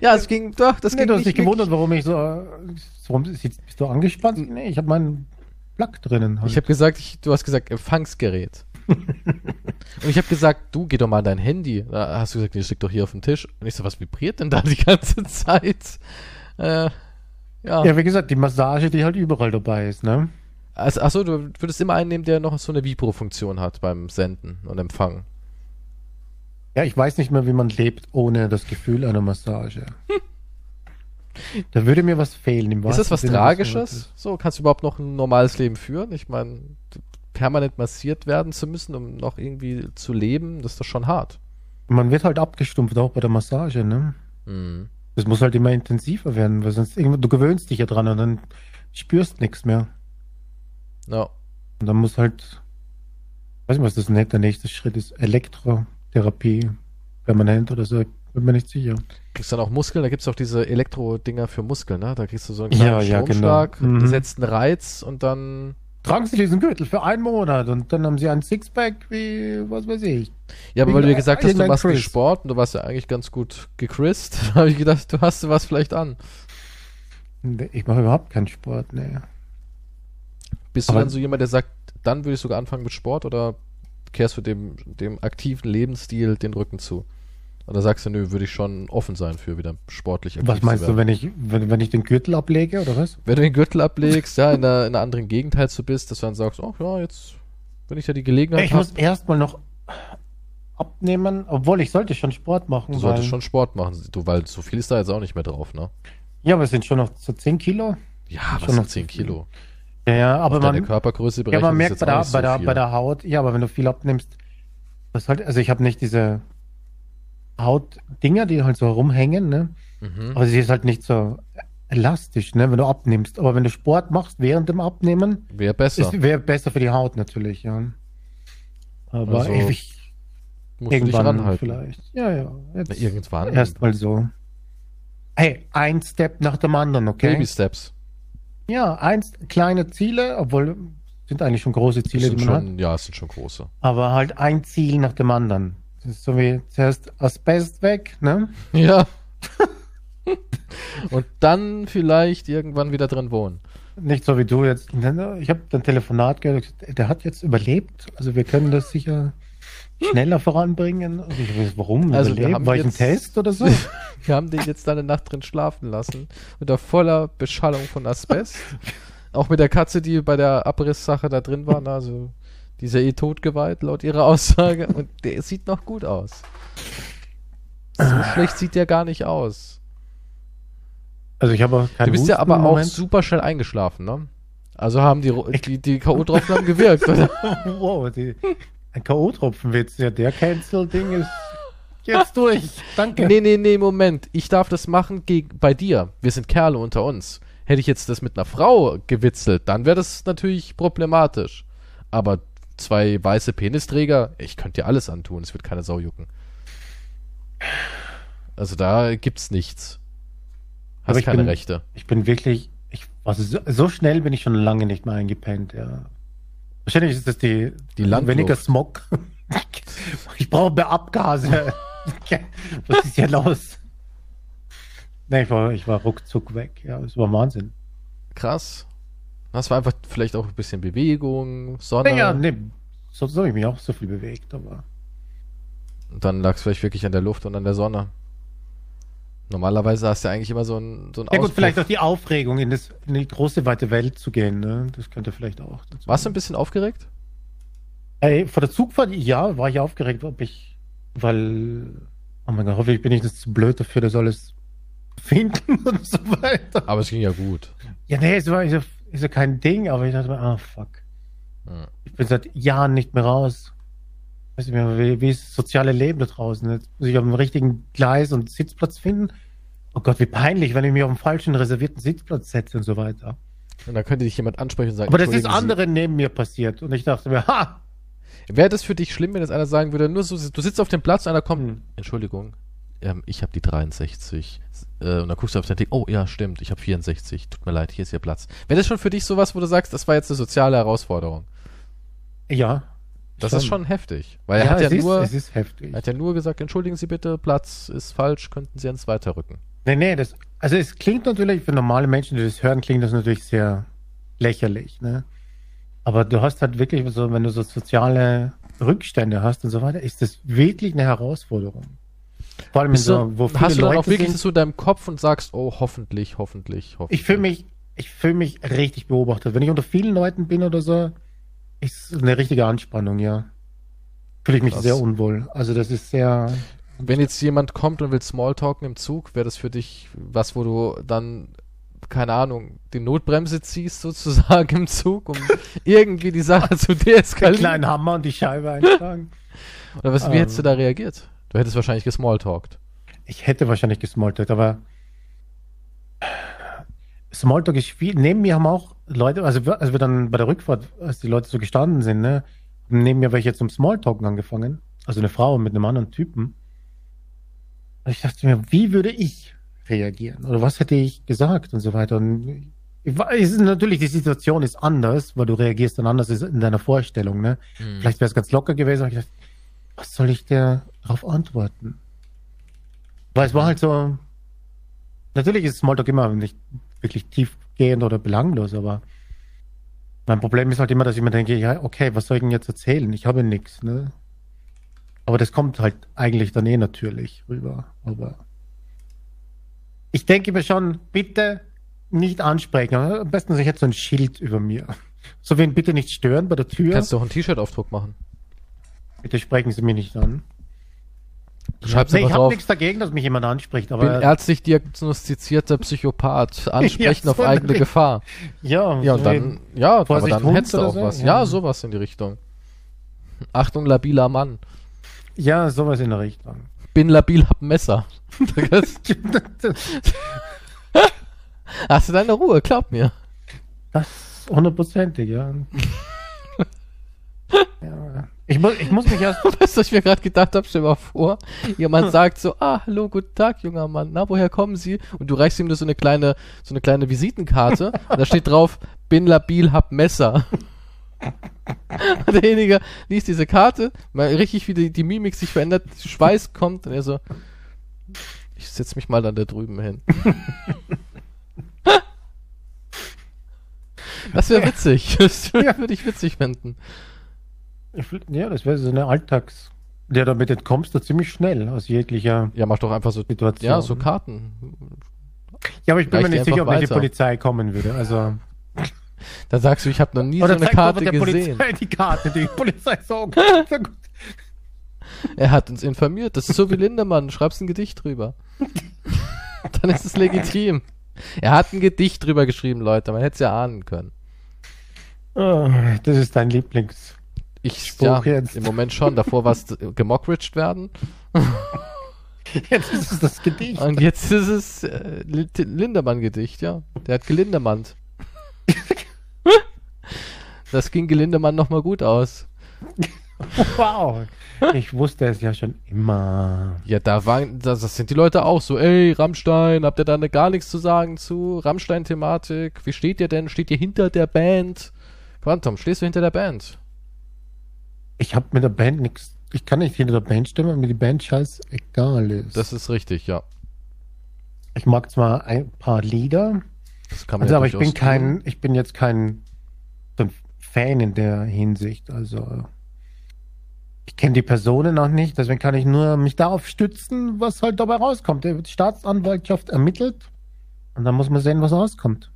Speaker 1: ja, es ging doch, das
Speaker 2: nee,
Speaker 1: ging
Speaker 2: Du hast dich gewundert, warum ich so. Warum bist du angespannt? Nee, ich habe meinen Plug drinnen.
Speaker 1: Halt. Ich habe gesagt, ich, du hast gesagt Empfangsgerät. und ich habe gesagt, du geh doch mal an dein Handy. Da hast du gesagt, nee, steht doch hier auf dem Tisch. Und ich so, was vibriert denn da die ganze Zeit?
Speaker 2: Äh, ja. ja, wie gesagt, die Massage, die halt überall dabei ist, ne?
Speaker 1: Also, achso, du würdest immer einen nehmen, der noch so eine Vibro-Funktion hat beim Senden und Empfangen.
Speaker 2: Ja, ich weiß nicht mehr, wie man lebt ohne das Gefühl einer Massage. Da würde mir was fehlen.
Speaker 1: ist das was Sinne Tragisches? So, kannst du überhaupt noch ein normales Leben führen? Ich meine, permanent massiert werden zu müssen, um noch irgendwie zu leben, das ist doch schon hart.
Speaker 2: Man wird halt abgestumpft, auch bei der Massage, ne? Mhm. Das muss halt immer intensiver werden, weil sonst irgendwann, du gewöhnst dich ja dran und dann spürst nichts mehr. Ja. Und dann muss halt, weiß nicht, was das der nächste Schritt ist, Elektrotherapie permanent oder so, bin mir nicht sicher.
Speaker 1: Kriegst du dann auch Muskeln, da gibt es auch diese Elektro-Dinger für Muskeln, ne? Da kriegst du so einen kleinen ja, Stromschlag, ja, genau. mhm. setzt einen Reiz und dann
Speaker 2: tragen Sie diesen Gürtel für einen Monat und dann haben Sie ein Sixpack wie, was weiß ich.
Speaker 1: Ja, aber weil du dir gesagt hast, du machst nicht Sport und du warst ja eigentlich ganz gut gechrist, habe ich gedacht, du hast was vielleicht an.
Speaker 2: Ich mache überhaupt keinen Sport, ne.
Speaker 1: Bist aber du dann so jemand, der sagt, dann würde ich sogar anfangen mit Sport oder kehrst du dem, dem aktiven Lebensstil den Rücken zu? Oder sagst du, nö, würde ich schon offen sein für wieder sportlich
Speaker 2: Was meinst du, wenn ich, wenn, wenn ich den Gürtel ablege oder was?
Speaker 1: Wenn du den Gürtel ablegst, ja, in einer, in einer anderen Gegend halt so bist, dass du dann sagst, ach ja, jetzt, wenn ich ja die Gelegenheit
Speaker 2: Ich hab, muss erstmal noch abnehmen, obwohl ich sollte schon Sport machen.
Speaker 1: Du solltest schon Sport machen, du, weil so viel ist da jetzt auch nicht mehr drauf, ne?
Speaker 2: Ja, aber es sind schon noch so 10 Kilo.
Speaker 1: Ja, was schon noch 10 Kilo?
Speaker 2: Ja, ja, aber
Speaker 1: Auf man, Körpergröße
Speaker 2: ja, man merkt bei der, bei, der, bei der Haut, ja, aber wenn du viel abnimmst, das halt, also ich habe nicht diese Hautdinger, die halt so rumhängen, ne? Mhm. Aber sie ist halt nicht so elastisch, ne, wenn du abnimmst. Aber wenn du Sport machst während dem Abnehmen,
Speaker 1: wäre besser.
Speaker 2: Wäre besser für die Haut natürlich, ja. Aber also,
Speaker 1: ich, irgendwann
Speaker 2: vielleicht. Ja, ja.
Speaker 1: Jetzt Na, irgendwann.
Speaker 2: Erstmal so. Hey, ein Step nach dem anderen, okay?
Speaker 1: Baby Steps.
Speaker 2: Ja, eins kleine Ziele, obwohl sind eigentlich schon große Ziele,
Speaker 1: die man schon, hat. Ja, es sind schon große.
Speaker 2: Aber halt ein Ziel nach dem anderen. Das ist so wie zuerst Asbest weg, ne?
Speaker 1: Ja. Und dann vielleicht irgendwann wieder drin wohnen.
Speaker 2: Nicht so wie du jetzt. Ich habe ein Telefonat gehört, der hat jetzt überlebt. Also wir können das sicher schneller voranbringen. Ich weiß, warum?
Speaker 1: Also überleben?
Speaker 2: War ich ein Test oder so?
Speaker 1: wir haben den jetzt da eine Nacht drin schlafen lassen. Unter voller Beschallung von Asbest. Auch mit der Katze, die bei der Abrisssache da drin war. Also die ist ja eh totgeweiht, laut ihrer Aussage. Und der sieht noch gut aus. So schlecht sieht der gar nicht aus.
Speaker 2: Also ich habe
Speaker 1: Du bist ja aber auch super schnell eingeschlafen, ne? Also haben die, die, die K.O.-Tropfen haben gewirkt, oder?
Speaker 2: wow, die, ein K.O.-Tropfenwitz, ja, der Cancel-Ding ist jetzt durch. Danke.
Speaker 1: Nee, nee, nee, Moment. Ich darf das machen gegen, bei dir. Wir sind Kerle unter uns. Hätte ich jetzt das mit einer Frau gewitzelt, dann wäre das natürlich problematisch. Aber zwei weiße Penisträger, ich könnte dir alles antun, es wird keine Sau jucken. Also da gibt's nichts.
Speaker 2: Hast keine bin, Rechte. Ich bin wirklich, ich, also so, so, schnell bin ich schon lange nicht mehr eingepennt, ja. Wahrscheinlich ist das die,
Speaker 1: die Landluft.
Speaker 2: weniger Smog. ich brauche mehr Abgase. Was ist hier los? Nee, ich war, ich war ruckzuck weg. Ja, es war Wahnsinn.
Speaker 1: Krass. Das war einfach vielleicht auch ein bisschen Bewegung, Sonne.
Speaker 2: Ja, nee, sonst habe ich mich auch so viel bewegt, aber.
Speaker 1: Und dann lag es vielleicht wirklich an der Luft und an der Sonne. Normalerweise hast du ja eigentlich immer so ein so ein
Speaker 2: Ja gut, vielleicht auch die Aufregung, in, das, in die große, weite Welt zu gehen. Ne? Das könnte vielleicht auch
Speaker 1: dazu Warst du ein bisschen aufgeregt?
Speaker 2: Ey, vor der Zugfahrt, ja, war ich aufgeregt, ob ich, weil, oh mein Gott, hoffentlich bin ich das zu blöd dafür, das alles finden und so weiter.
Speaker 1: Aber es ging ja gut.
Speaker 2: Ja, nee, es war, ist ja kein Ding, aber ich dachte mir, ah, fuck. Ja. Ich bin seit Jahren nicht mehr raus. Weiß nicht mehr, wie, wie ist das soziale Leben da draußen? Jetzt muss ich auf dem richtigen Gleis und Sitzplatz finden. Oh Gott, wie peinlich, wenn ich mich auf dem falschen reservierten Sitzplatz setze und so weiter.
Speaker 1: Und dann könnte dich jemand ansprechen und sagen,
Speaker 2: aber das ist anderen neben mir passiert. Und ich dachte mir, ha!
Speaker 1: Wäre das für dich schlimm, wenn jetzt einer sagen würde, nur so, du sitzt auf dem Platz und einer kommt. Entschuldigung, ähm, ich habe die 63. Äh, und dann guckst du auf dein Ding, oh ja, stimmt, ich habe 64. Tut mir leid, hier ist Ihr Platz. Wäre das schon für dich sowas, wo du sagst, das war jetzt eine soziale Herausforderung?
Speaker 2: Ja.
Speaker 1: Das schon. ist schon heftig. Weil ja, er hat ja ist, nur, er hat ja nur gesagt, entschuldigen Sie bitte, Platz ist falsch, könnten Sie ans weiterrücken.
Speaker 2: Nee, nee, das, also es klingt natürlich, für normale Menschen, die das hören, klingt das natürlich sehr lächerlich, ne? Aber du hast halt wirklich so, wenn du so soziale Rückstände hast und so weiter, ist das wirklich eine Herausforderung.
Speaker 1: Vor allem, so, wo viele hast du dann auch wirklich sind, in deinem Kopf und sagst, oh, hoffentlich, hoffentlich, hoffentlich.
Speaker 2: Ich fühle mich, ich fühle mich richtig beobachtet. Wenn ich unter vielen Leuten bin oder so, ist eine richtige Anspannung, ja. Fühle ich mich Krass. sehr unwohl. Also das ist sehr.
Speaker 1: Wenn jetzt jemand kommt und will Smalltalken im Zug, wäre das für dich was, wo du dann, keine Ahnung, die Notbremse ziehst sozusagen im Zug, um irgendwie die Sache zu deeskalieren?
Speaker 2: Den kleinen Hammer und die Scheibe einschlagen.
Speaker 1: Oder was, wie hättest du da reagiert? Du hättest wahrscheinlich gesmalltalkt.
Speaker 2: Ich hätte wahrscheinlich gesmalltalkt, aber Smalltalk ist viel. Neben mir haben auch Leute, also als wir dann bei der Rückfahrt, als die Leute so gestanden sind, ne, neben mir welche zum Smalltalken angefangen. Also eine Frau mit einem anderen Typen. Und ich dachte mir, wie würde ich reagieren? Oder was hätte ich gesagt und so weiter. Und ich, ist, natürlich, die Situation ist anders, weil du reagierst dann anders in deiner Vorstellung. Ne? Hm. Vielleicht wäre es ganz locker gewesen. Aber ich dachte, was soll ich dir darauf antworten? Weil es war halt so, natürlich ist Smalltalk immer nicht wirklich tiefgehend oder belanglos, aber mein Problem ist halt immer, dass ich mir denke, ja, okay, was soll ich denn jetzt erzählen? Ich habe nichts, ne? Aber das kommt halt eigentlich dann eh natürlich rüber. Aber ich denke mir schon, bitte nicht ansprechen. Am besten, ich hätte so ein Schild über mir. So wen bitte nicht stören bei der Tür.
Speaker 1: Kannst du auch einen T-Shirt-Aufdruck machen.
Speaker 2: Bitte sprechen Sie mich nicht an.
Speaker 1: Du schreibst
Speaker 2: nee, ich habe nichts dagegen, dass mich jemand anspricht. Aber
Speaker 1: bin ärztlich diagnostizierter Psychopath. Ansprechen auf eigene Gefahr.
Speaker 2: Ja,
Speaker 1: ja, und dann, ja, aber dann hättest du auch so? was. Ja. ja, sowas in die Richtung. Achtung, labiler Mann.
Speaker 2: Ja, sowas in der Richtung.
Speaker 1: Bin labil, hab Messer. Hast du deine Ruhe, glaub mir.
Speaker 2: Das hundertprozentig, ja.
Speaker 1: ja. Ich muss, ich muss mich erst. weißt du, was ich mir gerade gedacht habe? Stell mal vor, jemand sagt so, ah, hallo, guten Tag, junger Mann, na, woher kommen Sie? Und du reichst ihm da so eine kleine, so eine kleine Visitenkarte und da steht drauf, bin labil, hab Messer. Derjenige liest diese Karte, mal richtig wie die, die Mimik sich verändert, Schweiß kommt und er so, ich setze mich mal dann da drüben hin. das wäre witzig. Das würde ich witzig finden.
Speaker 2: Ja, das wäre so eine Alltags. Ja, damit entkommst du ziemlich schnell aus jeglicher.
Speaker 1: Ja, mach doch einfach so Situation. Ja, so Karten.
Speaker 2: Ja, aber ich bin mir nicht sicher, ob die Polizei kommen würde. Also.
Speaker 1: Da sagst du, ich habe noch nie Oder so eine Karte der gesehen.
Speaker 2: Polizei die Karte, die Polizei sagt.
Speaker 1: er hat uns informiert. Das ist so wie Lindemann. Schreibst ein Gedicht drüber. Dann ist es legitim. Er hat ein Gedicht drüber geschrieben, Leute. Man hätte es ja ahnen können.
Speaker 2: Oh, das ist dein Lieblings.
Speaker 1: Ich, ja, jetzt. im Moment schon. Davor war es gemockridged werden.
Speaker 2: Jetzt ist es das Gedicht.
Speaker 1: Und jetzt ist es äh, Lindemann-Gedicht, ja. Der hat gelindemannt. das ging Gelindemann nochmal gut aus.
Speaker 2: Wow. Ich wusste es ja schon immer.
Speaker 1: Ja, da waren, das, das sind die Leute auch so, ey, Rammstein, habt ihr da ne, gar nichts zu sagen zu Rammstein-Thematik? Wie steht ihr denn? Steht ihr hinter der Band? Phantom, stehst du hinter der Band?
Speaker 2: Ich habe mit der Band nichts. Ich kann nicht hinter der Band stimmen, wenn mir die Band scheiß egal ist.
Speaker 1: Das ist richtig, ja.
Speaker 2: Ich mag zwar ein paar Lieder, also, ja aber ich bin kein, ich bin jetzt kein Fan in der Hinsicht. Also ich kenne die Personen noch nicht, deswegen kann ich nur mich darauf stützen, was halt dabei rauskommt. Die Staatsanwaltschaft ermittelt und dann muss man sehen, was rauskommt.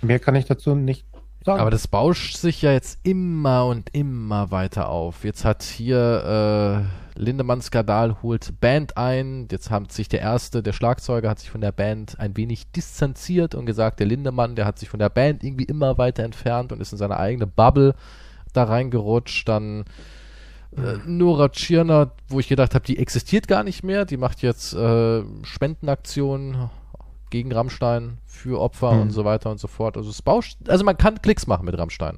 Speaker 2: Mehr kann ich dazu nicht sagen.
Speaker 1: Aber das bauscht sich ja jetzt immer und immer weiter auf. Jetzt hat hier äh, Lindemann Skandal holt Band ein. Jetzt hat sich der erste, der Schlagzeuger, hat sich von der Band ein wenig distanziert und gesagt, der Lindemann, der hat sich von der Band irgendwie immer weiter entfernt und ist in seine eigene Bubble da reingerutscht. Dann äh, Nora Tschirner, wo ich gedacht habe, die existiert gar nicht mehr. Die macht jetzt äh, Spendenaktionen gegen Rammstein für Opfer hm. und so weiter und so fort. Also es bauscht, also man kann Klicks machen mit Rammstein.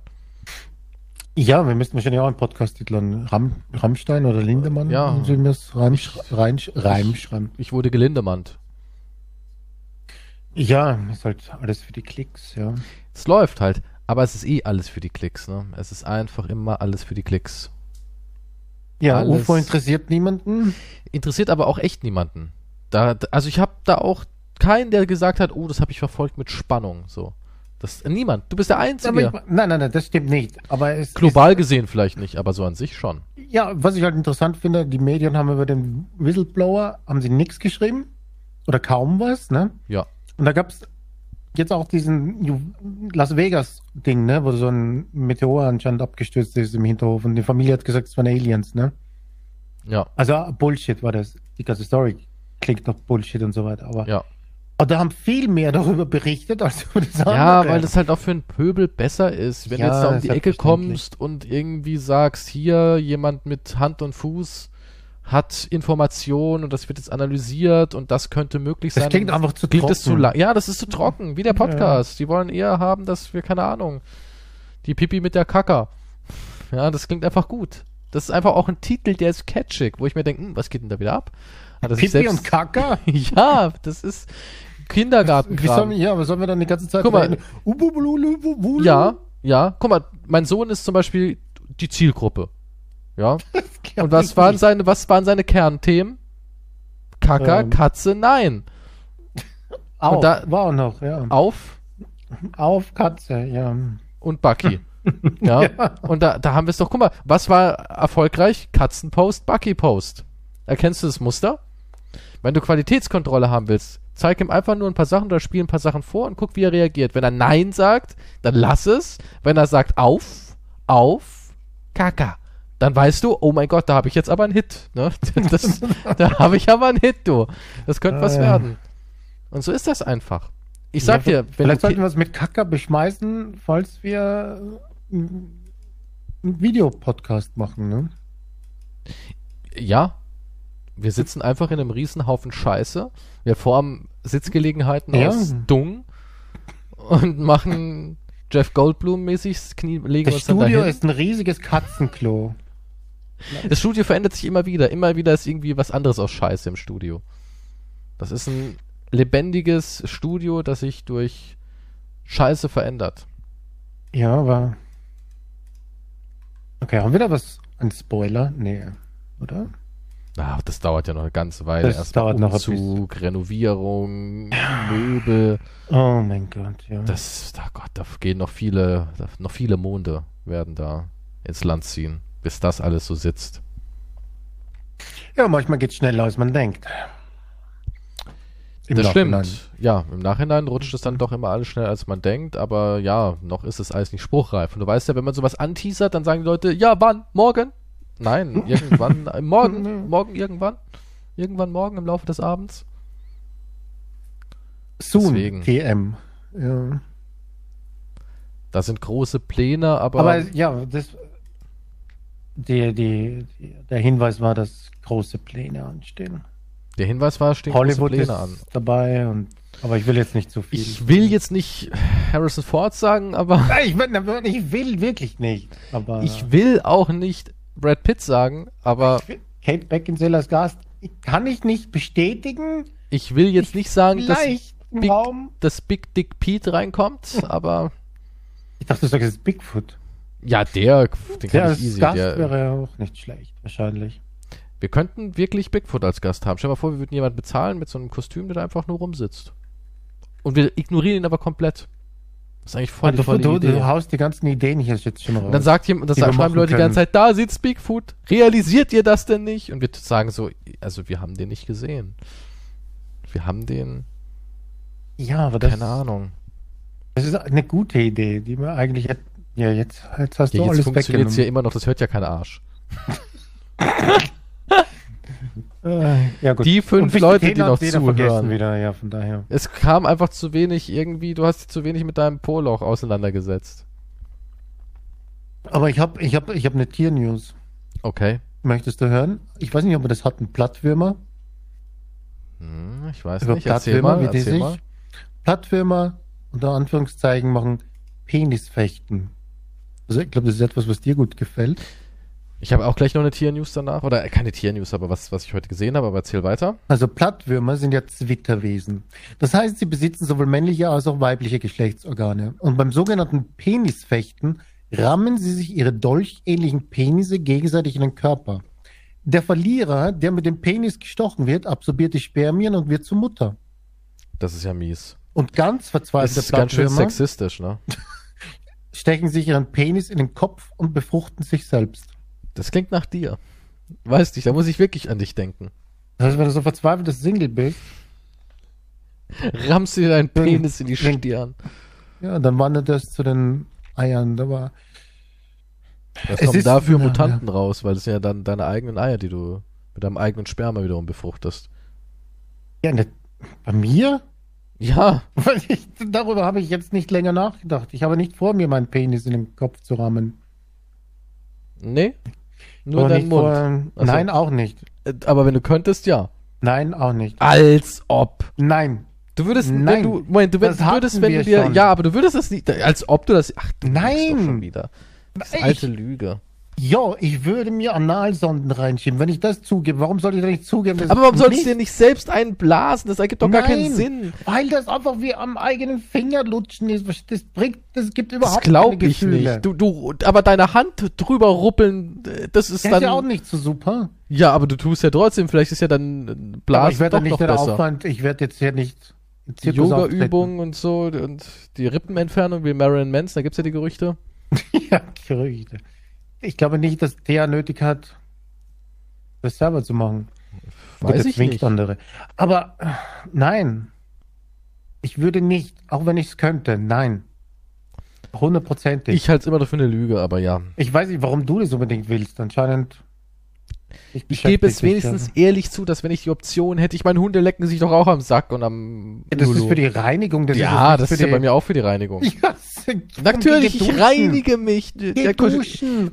Speaker 2: Ja, wir müssten wahrscheinlich auch einen Podcast titeln. Ram, Rammstein oder Lindemann?
Speaker 1: Ja.
Speaker 2: Sollen wir es reinschreiben?
Speaker 1: Ich, ich wurde gelindemannt.
Speaker 2: Ja, ist halt alles für die Klicks, ja.
Speaker 1: Es läuft halt, aber es ist eh alles für die Klicks, ne? Es ist einfach immer alles für die Klicks.
Speaker 2: Ja, alles UFO interessiert niemanden.
Speaker 1: Interessiert aber auch echt niemanden. Da, also ich habe da auch keinen, der gesagt hat, oh, das habe ich verfolgt mit Spannung. So. Das, niemand. Du bist der Einzige.
Speaker 2: Ich, nein, nein, nein, das stimmt nicht. Aber es
Speaker 1: Global ist, gesehen vielleicht nicht, aber so an sich schon.
Speaker 2: Ja, was ich halt interessant finde, die Medien haben über den Whistleblower, haben sie nichts geschrieben. Oder kaum was, ne?
Speaker 1: Ja.
Speaker 2: Und da gab es jetzt auch diesen Las Vegas-Ding, ne? Wo so ein Meteor anscheinend abgestürzt ist im Hinterhof und die Familie hat gesagt, es waren Aliens, ne?
Speaker 1: Ja.
Speaker 2: Also Bullshit war das. Die ganze Story klingt noch Bullshit und so weiter, aber.
Speaker 1: Ja.
Speaker 2: Und da haben viel mehr darüber berichtet als über
Speaker 1: das andere. Ja, weil das halt auch für einen Pöbel besser ist. Wenn ja, du jetzt da um die Ecke kommst und irgendwie sagst, hier jemand mit Hand und Fuß hat Informationen und das wird jetzt analysiert und das könnte möglich sein. Das
Speaker 2: klingt einfach zu trocken.
Speaker 1: Zu lang. Ja, das ist zu trocken, wie der Podcast. Ja. Die wollen eher haben, dass wir, keine Ahnung, die Pipi mit der Kacker. Ja, das klingt einfach gut. Das ist einfach auch ein Titel, der ist catchig, wo ich mir denke, hm, was geht denn da wieder ab?
Speaker 2: Pipi selbst, und Kacker?
Speaker 1: ja, das ist Kindergarten.
Speaker 2: Wie sollen, ja, was sollen wir dann die ganze Zeit
Speaker 1: Guck mal, Ja, ja. Guck mal, mein Sohn ist zum Beispiel die Zielgruppe. Ja. Und was waren seine, was waren seine Kernthemen? Kacker, ähm. Katze, nein.
Speaker 2: Auf, da, war auch noch, ja.
Speaker 1: Auf?
Speaker 2: Auf Katze, ja.
Speaker 1: Und Bucky. ja. ja. Und da, da haben wir es doch, guck mal, was war erfolgreich? Katzenpost, Bucky-Post. Erkennst du das Muster? Wenn du Qualitätskontrolle haben willst, zeig ihm einfach nur ein paar Sachen oder spiel ein paar Sachen vor und guck, wie er reagiert. Wenn er Nein sagt, dann lass es. Wenn er sagt auf, auf, Kaka, dann weißt du, oh mein Gott, da habe ich jetzt aber einen Hit. Ne? Das, da habe ich aber einen Hit, du. Das könnte ah, was ja. werden. Und so ist das einfach. Ich sag ja, dir,
Speaker 2: vielleicht sollten wir es mit Kaka beschmeißen, falls wir einen Videopodcast machen, ne?
Speaker 1: Ja, wir sitzen einfach in einem Riesenhaufen Scheiße. Wir formen Sitzgelegenheiten ja. aus Dung und machen Jeff Goldblum-mäßig Knie, legen
Speaker 2: das uns Studio dann dahin. ist ein riesiges Katzenklo.
Speaker 1: Das Studio verändert sich immer wieder. Immer wieder ist irgendwie was anderes aus Scheiße im Studio. Das ist ein lebendiges Studio, das sich durch Scheiße verändert.
Speaker 2: Ja, aber. Okay, haben wir da was? Ein Spoiler? Nee, oder?
Speaker 1: Ach, das dauert ja noch eine ganze Weile.
Speaker 2: Das Erst dauert
Speaker 1: Umzug, noch Renovierung, Möbel.
Speaker 2: Oh mein Gott, ja.
Speaker 1: Das, oh Gott, da gehen noch viele, noch viele Monde werden da ins Land ziehen, bis das alles so sitzt.
Speaker 2: Ja, manchmal geht es schneller, als man denkt.
Speaker 1: Im das Nachhinein. stimmt. Ja, im Nachhinein rutscht es dann doch immer alles schneller, als man denkt, aber ja, noch ist es alles nicht spruchreif. Und du weißt ja, wenn man sowas anteasert, dann sagen die Leute, ja, wann? Morgen? Nein, irgendwann, äh, morgen, morgen irgendwann. Irgendwann morgen im Laufe des Abends.
Speaker 2: Soon, Deswegen. TM. Ja.
Speaker 1: Das sind große Pläne, aber.
Speaker 2: Aber ja, das, die, die, der Hinweis war, dass große Pläne anstehen.
Speaker 1: Der Hinweis war, stehen
Speaker 2: Hollywood große Pläne an. dabei und aber ich will jetzt nicht zu viel.
Speaker 1: Ich will jetzt nicht Harrison Ford sagen, aber.
Speaker 2: Ich, ich will wirklich nicht. Aber
Speaker 1: ich will auch nicht Brad Pitt sagen, aber.
Speaker 2: Kate Beckinsale als Gast kann ich nicht bestätigen.
Speaker 1: Ich will jetzt ich nicht sagen, dass Big, dass Big Dick Pete reinkommt, aber.
Speaker 2: Ich dachte, du sagst jetzt Bigfoot.
Speaker 1: Ja, der,
Speaker 2: den der kann ich easy. Gast der, wäre ja auch nicht schlecht, wahrscheinlich.
Speaker 1: Wir könnten wirklich Bigfoot als Gast haben. Stell dir mal vor, wir würden jemanden bezahlen mit so einem Kostüm, der da einfach nur rumsitzt. Und wir ignorieren ihn aber komplett. Das ist eigentlich voll
Speaker 2: die volle du. Du haust die ganzen Ideen hier jetzt schon
Speaker 1: raus. Und dann sagt jemand, das schreiben Leute die ganze Zeit, da sitzt Bigfoot. Realisiert ihr das denn nicht? Und wir sagen so, also wir haben den nicht gesehen. Wir haben den.
Speaker 2: Ja, aber das.
Speaker 1: Keine Ahnung.
Speaker 2: Das ist eine gute Idee, die wir eigentlich. Ja, jetzt, jetzt hast
Speaker 1: ja,
Speaker 2: du
Speaker 1: jetzt alles funktioniert es ja immer noch, das hört ja kein Arsch. Äh, ja. Die fünf Leute, die noch zuhören.
Speaker 2: Wieder, ja, von daher.
Speaker 1: Es kam einfach zu wenig irgendwie, du hast dich zu wenig mit deinem Poloch auseinandergesetzt.
Speaker 2: Aber ich habe ich hab, ich hab eine Tiernews.
Speaker 1: Okay.
Speaker 2: Möchtest du hören? Ich weiß nicht, ob wir das hatten. Plattwürmer.
Speaker 1: Hm, ich weiß Über nicht. Plattwürmer,
Speaker 2: wie die sich mal. Plattwürmer unter Anführungszeichen machen Penisfechten. Also ich glaube, das ist etwas, was dir gut gefällt.
Speaker 1: Ich habe auch gleich noch eine Tiernews danach. Oder keine Tiernews, aber was, was ich heute gesehen habe, aber erzähl weiter.
Speaker 2: Also Plattwürmer sind ja Zwitterwesen. Das heißt, sie besitzen sowohl männliche als auch weibliche Geschlechtsorgane. Und beim sogenannten Penisfechten rammen sie sich ihre dolchähnlichen Penisse gegenseitig in den Körper. Der Verlierer, der mit dem Penis gestochen wird, absorbiert die Spermien und wird zur Mutter.
Speaker 1: Das ist ja mies.
Speaker 2: Und ganz verzweifelte
Speaker 1: Das ist ganz schön sexistisch, ne?
Speaker 2: stechen sich ihren Penis in den Kopf und befruchten sich selbst.
Speaker 1: Das klingt nach dir. Weißt du, da muss ich wirklich an dich denken.
Speaker 2: Das heißt, wenn du so verzweifeltes Single bist,
Speaker 1: rammst du dir deinen Penis in die Stirn.
Speaker 2: Ja, dann wandert das zu den Eiern. Da war.
Speaker 1: Was kommen dafür Mutanten ja. raus, weil das sind ja dann deine eigenen Eier, die du mit deinem eigenen Sperma wiederum befruchtest.
Speaker 2: Ja, ne, bei mir?
Speaker 1: Ja.
Speaker 2: Ich, darüber habe ich jetzt nicht länger nachgedacht. Ich habe nicht vor, mir meinen Penis in den Kopf zu rammen.
Speaker 1: Nee? Nur dein Mund.
Speaker 2: Vor, also, nein, auch nicht.
Speaker 1: Äh, aber wenn du könntest, ja.
Speaker 2: Nein, auch nicht.
Speaker 1: Als ob.
Speaker 2: Nein.
Speaker 1: Du würdest, nein. wenn du, Moment, du würdest, würdest wenn du dir, schon. ja, aber du würdest das nicht, als ob du das, ach, du
Speaker 2: nein.
Speaker 1: Schon wieder. Das alte Lüge.
Speaker 2: Ja, ich würde mir Analsonden reinschieben, wenn ich das zugebe. Warum soll ich da nicht zugeben?
Speaker 1: Aber warum sollst du dir nicht selbst einblasen? Das ergibt doch Nein, gar keinen Sinn.
Speaker 2: Weil das einfach wie am eigenen Finger lutschen ist. Das bringt, das gibt überhaupt
Speaker 1: das glaub keine Gefühle. ich nicht. Du, du, aber deine Hand drüber ruppeln, das ist das dann.
Speaker 2: ist ja auch nicht so super.
Speaker 1: Ja, aber du tust ja trotzdem. Vielleicht ist ja dann Blasen ich werde doch nicht noch besser.
Speaker 2: Aufwand, ich werde jetzt hier nicht
Speaker 1: Yoga-Übungen und so und die Rippenentfernung wie Marilyn Manson, da gibt's ja die Gerüchte.
Speaker 2: ja, Gerüchte. Ich glaube nicht, dass der nötig hat, das selber zu machen.
Speaker 1: Weiß ich nicht.
Speaker 2: andere. Aber nein. Ich würde nicht, auch wenn ich es könnte, nein. Hundertprozentig.
Speaker 1: Ich halte es immer noch für eine Lüge, aber ja.
Speaker 2: Ich weiß nicht, warum du das unbedingt willst. Anscheinend
Speaker 1: ich, ich gebe es wenigstens ja. ehrlich zu, dass wenn ich die Option hätte, ich meine, Hunde lecken sich doch auch am Sack und am.
Speaker 2: Ja, das Lulu. ist für die Reinigung.
Speaker 1: Das ja, ist das ist ja bei mir auch für die Reinigung. Ja, Natürlich, ich reinige mich. Ja,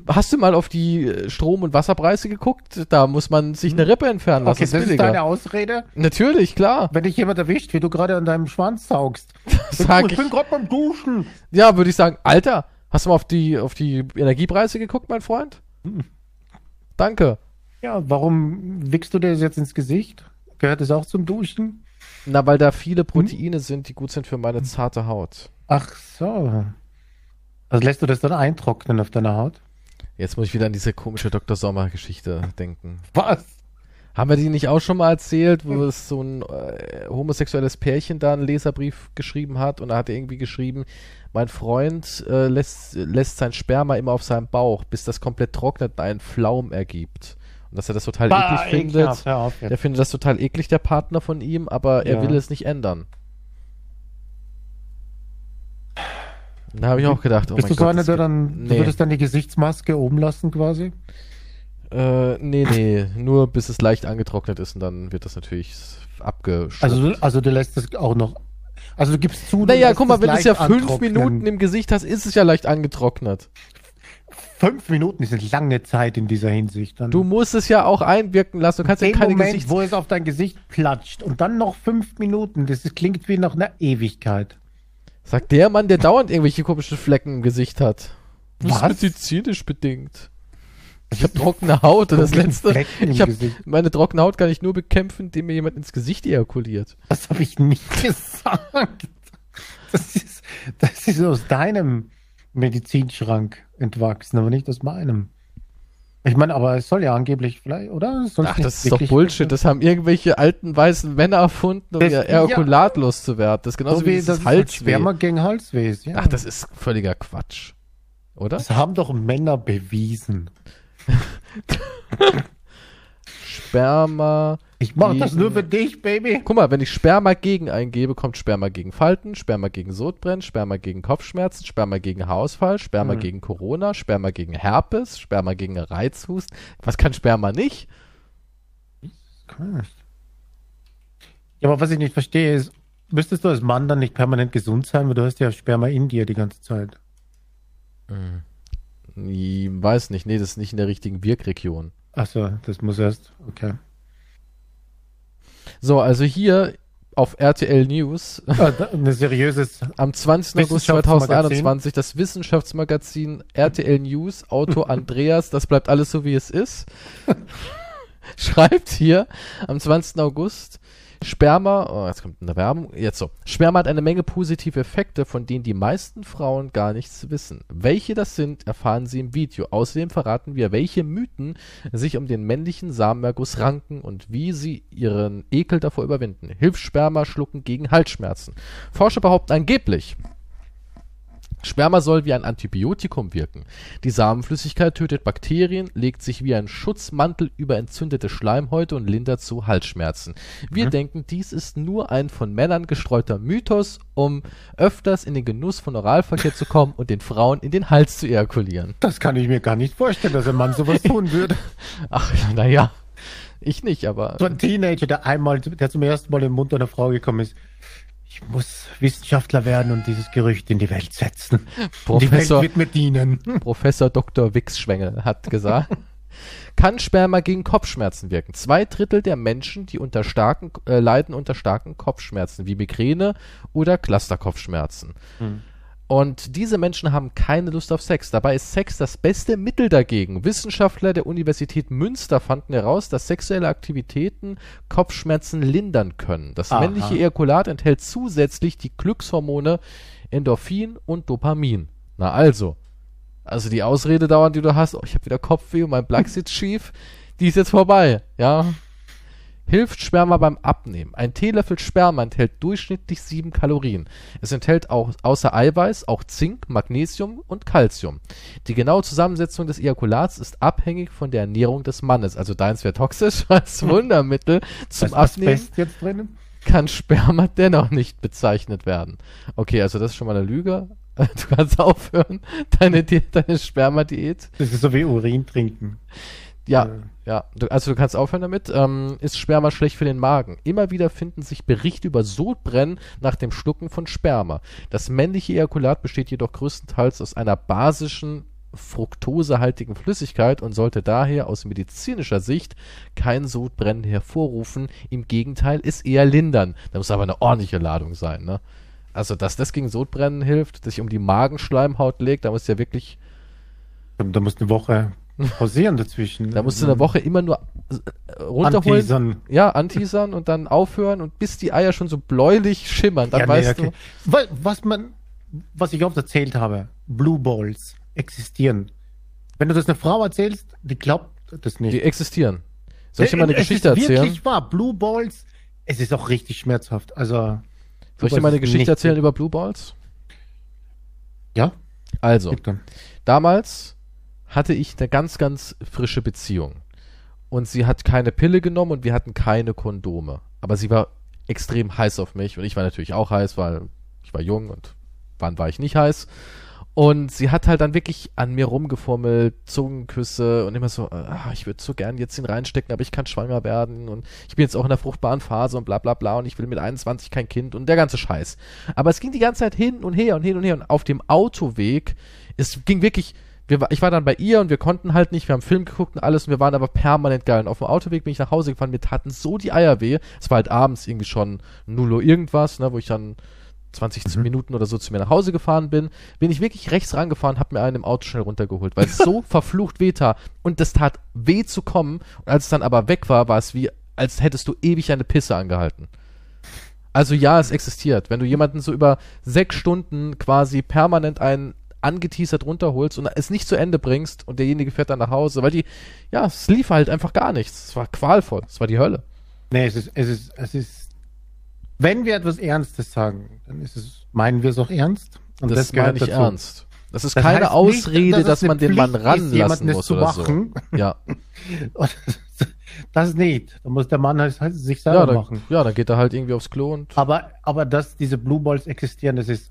Speaker 1: hast du mal auf die äh, Strom- und Wasserpreise geguckt? Da muss man sich eine Rippe entfernen lassen.
Speaker 2: Okay, das, ist deine Ausrede?
Speaker 1: Natürlich, klar.
Speaker 2: Wenn dich jemand erwischt, wie du gerade an deinem Schwanz saugst.
Speaker 1: Sag ich, ich bin gerade beim Duschen. Ja, würde ich sagen, Alter, hast du mal auf die, auf die Energiepreise geguckt, mein Freund? Hm. Danke.
Speaker 2: Ja, warum wickst du dir das jetzt ins Gesicht? Gehört es auch zum Duschen?
Speaker 1: Na, weil da viele Proteine hm? sind, die gut sind für meine zarte Haut.
Speaker 2: Ach so. Also lässt du das dann eintrocknen auf deiner Haut?
Speaker 1: Jetzt muss ich wieder an diese komische Dr. Sommer-Geschichte denken.
Speaker 2: Was?
Speaker 1: Haben wir die nicht auch schon mal erzählt, wo es so ein äh, homosexuelles Pärchen da einen Leserbrief geschrieben hat und da hat er irgendwie geschrieben, mein Freund äh, lässt, lässt sein Sperma immer auf seinem Bauch, bis das komplett trocknet und einen Flaum ergibt. Und dass er das total bah, eklig findet. Auf, er findet das total eklig, der Partner von ihm, aber er ja. will es nicht ändern. Da habe ich auch gedacht,
Speaker 2: oh Bist du so einer, der dann, nee. du würdest dann die Gesichtsmaske oben lassen quasi?
Speaker 1: Äh, nee, nee, nur bis es leicht angetrocknet ist und dann wird das natürlich abgeschnitten.
Speaker 2: Also, also du lässt es auch noch, also du gibst zu,
Speaker 1: Naja, guck mal, wenn du es ja fünf Minuten im Gesicht hast, ist es ja leicht angetrocknet
Speaker 2: fünf Minuten ist eine lange Zeit in dieser Hinsicht.
Speaker 1: Dann du musst es ja auch einwirken lassen. Du kannst ja keine
Speaker 2: Moment, Gesichts wo es auf dein Gesicht platscht und dann noch fünf Minuten. Das klingt wie nach einer Ewigkeit.
Speaker 1: Sagt der Mann, der dauernd irgendwelche komischen Flecken im Gesicht hat.
Speaker 2: Das
Speaker 1: Was? ist medizinisch bedingt. Ich habe trockene Haut und das letzte. Ich habe meine trockene Haut kann ich nur bekämpfen, indem mir jemand ins Gesicht ejakuliert.
Speaker 2: Das habe ich nicht gesagt. Das ist, das ist aus deinem Medizinschrank entwachsen, aber nicht aus meinem. Ich meine, aber es soll ja angeblich vielleicht, oder?
Speaker 1: Sonst Ach, das ist doch Bullshit. Das haben irgendwelche alten weißen Männer erfunden, um das, ihr Ejakulat ja, loszuwerden. Das ist genauso so wie, wie das, das Halsweh.
Speaker 2: Schwärmer gegen Halsweh.
Speaker 1: Ja. Ach, das ist völliger Quatsch. Oder?
Speaker 2: Das haben doch Männer bewiesen.
Speaker 1: Sperma.
Speaker 2: Ich mach gegen, das nur für dich, Baby.
Speaker 1: Guck mal, wenn ich Sperma gegen eingebe, kommt Sperma gegen Falten, Sperma gegen Sodbrennen, Sperma gegen Kopfschmerzen, Sperma gegen Haarausfall, Sperma hm. gegen Corona, Sperma gegen Herpes, Sperma gegen Reizhusten. Was kann Sperma nicht?
Speaker 2: Ja, aber was ich nicht verstehe ist, müsstest du als Mann dann nicht permanent gesund sein, weil du hast ja Sperma in dir die ganze Zeit.
Speaker 1: Hm. Ich weiß nicht, nee, das ist nicht in der richtigen Wirkregion.
Speaker 2: Achso, das muss erst, okay.
Speaker 1: So, also hier auf RTL News.
Speaker 2: Eine seriöses.
Speaker 1: Am 20. August 2021 das Wissenschaftsmagazin RTL News, Autor Andreas, das bleibt alles so wie es ist. Schreibt hier am 20. August, Sperma, oh, jetzt kommt eine Werbung, jetzt so. Sperma hat eine Menge positive Effekte, von denen die meisten Frauen gar nichts wissen. Welche das sind, erfahren Sie im Video. Außerdem verraten wir, welche Mythen sich um den männlichen Samenerguss ranken und wie sie ihren Ekel davor überwinden. Hilft Sperma schlucken gegen Halsschmerzen. Forscher behaupten angeblich, Sperma soll wie ein Antibiotikum wirken. Die Samenflüssigkeit tötet Bakterien, legt sich wie ein Schutzmantel über entzündete Schleimhäute und lindert so Halsschmerzen. Wir mhm. denken, dies ist nur ein von Männern gestreuter Mythos, um öfters in den Genuss von Oralverkehr zu kommen und den Frauen in den Hals zu ejakulieren.
Speaker 2: Das kann ich mir gar nicht vorstellen, dass ein Mann sowas tun würde.
Speaker 1: Ach, naja. Ich nicht, aber.
Speaker 2: So ein Teenager, der einmal, der zum ersten Mal im Mund einer Frau gekommen ist muss Wissenschaftler werden und dieses Gerücht in die Welt setzen.
Speaker 1: Professor,
Speaker 2: die Welt wird mir dienen.
Speaker 1: Professor Dr. Wichsschwengel hat gesagt. kann Sperma gegen Kopfschmerzen wirken. Zwei Drittel der Menschen, die unter starken, äh, leiden unter starken Kopfschmerzen, wie Migräne oder Clusterkopfschmerzen. Hm. Und diese Menschen haben keine Lust auf Sex. Dabei ist Sex das beste Mittel dagegen. Wissenschaftler der Universität Münster fanden heraus, dass sexuelle Aktivitäten Kopfschmerzen lindern können. Das Aha. männliche Ejakulat enthält zusätzlich die Glückshormone Endorphin und Dopamin. Na also. Also die Ausrede dauernd, die du hast, oh, ich habe wieder Kopfweh und mein Plug sitzt schief, die ist jetzt vorbei. Ja, Hilft Sperma beim Abnehmen. Ein Teelöffel Sperma enthält durchschnittlich 7 Kalorien. Es enthält auch außer Eiweiß auch Zink, Magnesium und Calcium. Die genaue Zusammensetzung des Ejakulats ist abhängig von der Ernährung des Mannes. Also deins wäre toxisch als Wundermittel zum was, Abnehmen. Was jetzt drin? Kann Sperma dennoch nicht bezeichnet werden. Okay, also das ist schon mal eine Lüge. Du kannst aufhören, deine, deine Sperma-Diät.
Speaker 2: Das ist so wie Urin trinken.
Speaker 1: Ja, ja. Du, also du kannst aufhören damit. Ähm, ist Sperma schlecht für den Magen? Immer wieder finden sich Berichte über Sodbrennen nach dem Schlucken von Sperma. Das männliche Ejakulat besteht jedoch größtenteils aus einer basischen fruktosehaltigen Flüssigkeit und sollte daher aus medizinischer Sicht kein Sodbrennen hervorrufen. Im Gegenteil, es eher lindern. Da muss aber eine ordentliche Ladung sein, ne? Also, dass das gegen Sodbrennen hilft, dass sich um die Magenschleimhaut legt, da muss ja wirklich.
Speaker 2: Da muss eine Woche pausieren dazwischen.
Speaker 1: Da musst du eine Woche immer nur äh, runterholen. Anteasern. Ja, anteasern und dann aufhören und bis die Eier schon so bläulich schimmern, dann ja, weißt nee, okay.
Speaker 2: du. Was man, was ich oft erzählt habe, Blue Balls existieren. Wenn du das einer Frau erzählst, die glaubt das nicht.
Speaker 1: Die existieren. Soll ich dir mal eine es Geschichte ist erzählen? Wirklich
Speaker 2: wahr. Blue Balls, es ist auch richtig schmerzhaft. Also.
Speaker 1: Soll ich dir mal eine Geschichte erzählen über Blue Balls?
Speaker 2: Ja.
Speaker 1: Also, damals hatte ich eine ganz, ganz frische Beziehung. Und sie hat keine Pille genommen und wir hatten keine Kondome. Aber sie war extrem heiß auf mich und ich war natürlich auch heiß, weil ich war jung und wann war ich nicht heiß. Und sie hat halt dann wirklich an mir rumgefummelt, Zungenküsse und immer so, ach, ich würde so gern jetzt ihn reinstecken, aber ich kann schwanger werden und ich bin jetzt auch in der fruchtbaren Phase und bla bla bla und ich will mit 21 kein Kind und der ganze Scheiß. Aber es ging die ganze Zeit hin und her und hin und her und auf dem Autoweg, es ging wirklich wir, ich war dann bei ihr und wir konnten halt nicht, wir haben Film geguckt und alles und wir waren aber permanent geil. Und auf dem Autoweg bin ich nach Hause gefahren, mir taten so die Eier weh. Es war halt abends irgendwie schon 0 Uhr irgendwas, ne, wo ich dann 20 mhm. Minuten oder so zu mir nach Hause gefahren bin, bin ich wirklich rechts rangefahren, hab mir einen im Auto schnell runtergeholt, weil es so verflucht weh tat. Und das tat weh zu kommen. Und als es dann aber weg war, war es wie, als hättest du ewig eine Pisse angehalten. Also ja, es existiert. Wenn du jemanden so über sechs Stunden quasi permanent einen angeteasert runterholst und es nicht zu Ende bringst und derjenige fährt dann nach Hause, weil die, ja, es lief halt einfach gar nichts. Es war qualvoll, es war die Hölle.
Speaker 2: Nee, es ist, es ist, es ist, wenn wir etwas Ernstes sagen, dann ist es, meinen wir es auch ernst.
Speaker 1: Und das, das ich dazu. ernst. Das ist das keine Ausrede, nicht, dass, dass man den Mann ranlassen muss oder machen.
Speaker 2: so. Ja. das nicht. Da muss der Mann halt sich selber
Speaker 1: ja, dann,
Speaker 2: machen.
Speaker 1: Ja, dann geht er halt irgendwie aufs Klo und.
Speaker 2: Aber, aber dass diese Blue Balls existieren, das ist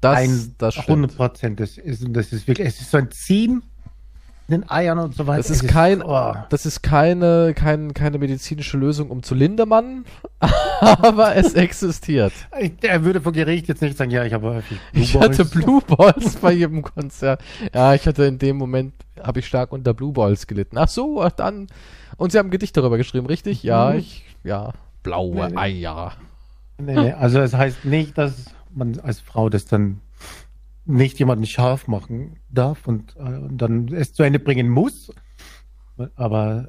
Speaker 1: das, ein das
Speaker 2: 100 Prozent. Das ist, das ist wirklich, es ist so ein Ziehen den Eiern und so weiter.
Speaker 1: Das ist, kein, oh. das ist keine, kein, keine medizinische Lösung, um zu lindern, aber es existiert.
Speaker 2: Er würde vor Gericht jetzt nicht sagen, ja, ich habe
Speaker 1: häufig Blue Ich Balls. hatte Blue Balls bei jedem Konzert. Ja, ich hatte in dem Moment, habe ich stark unter Blue Balls gelitten. Ach so, dann. Und Sie haben ein Gedicht darüber geschrieben, richtig? Ja, mhm. ich, ja, blaue nee, Eier.
Speaker 2: Nee, nee, also es heißt nicht, dass man als Frau das dann nicht jemanden scharf machen darf und, äh, und dann es zu Ende bringen muss. Aber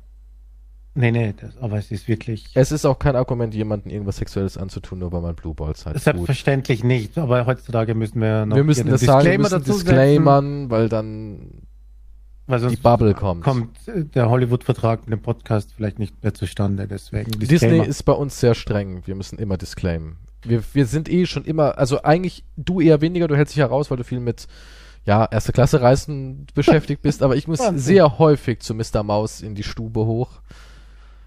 Speaker 2: nee, nee, das, aber es ist wirklich.
Speaker 1: Es ist auch kein Argument, jemanden irgendwas Sexuelles anzutun, nur weil man Blue Balls hat.
Speaker 2: Selbstverständlich gut. nicht, aber heutzutage müssen wir
Speaker 1: noch. Wir müssen das sagen, wir müssen disclaimern, weil dann
Speaker 2: weil sonst die Bubble kommt. Kommt der Hollywood-Vertrag mit dem Podcast vielleicht nicht mehr zustande, deswegen.
Speaker 1: Disney ist bei uns sehr streng. Wir müssen immer disclaimen wir, wir sind eh schon immer, also eigentlich du eher weniger, du hältst dich heraus, weil du viel mit ja, erste Klasse Reisen beschäftigt bist, aber ich muss sehr häufig zu Mr. Maus in die Stube hoch.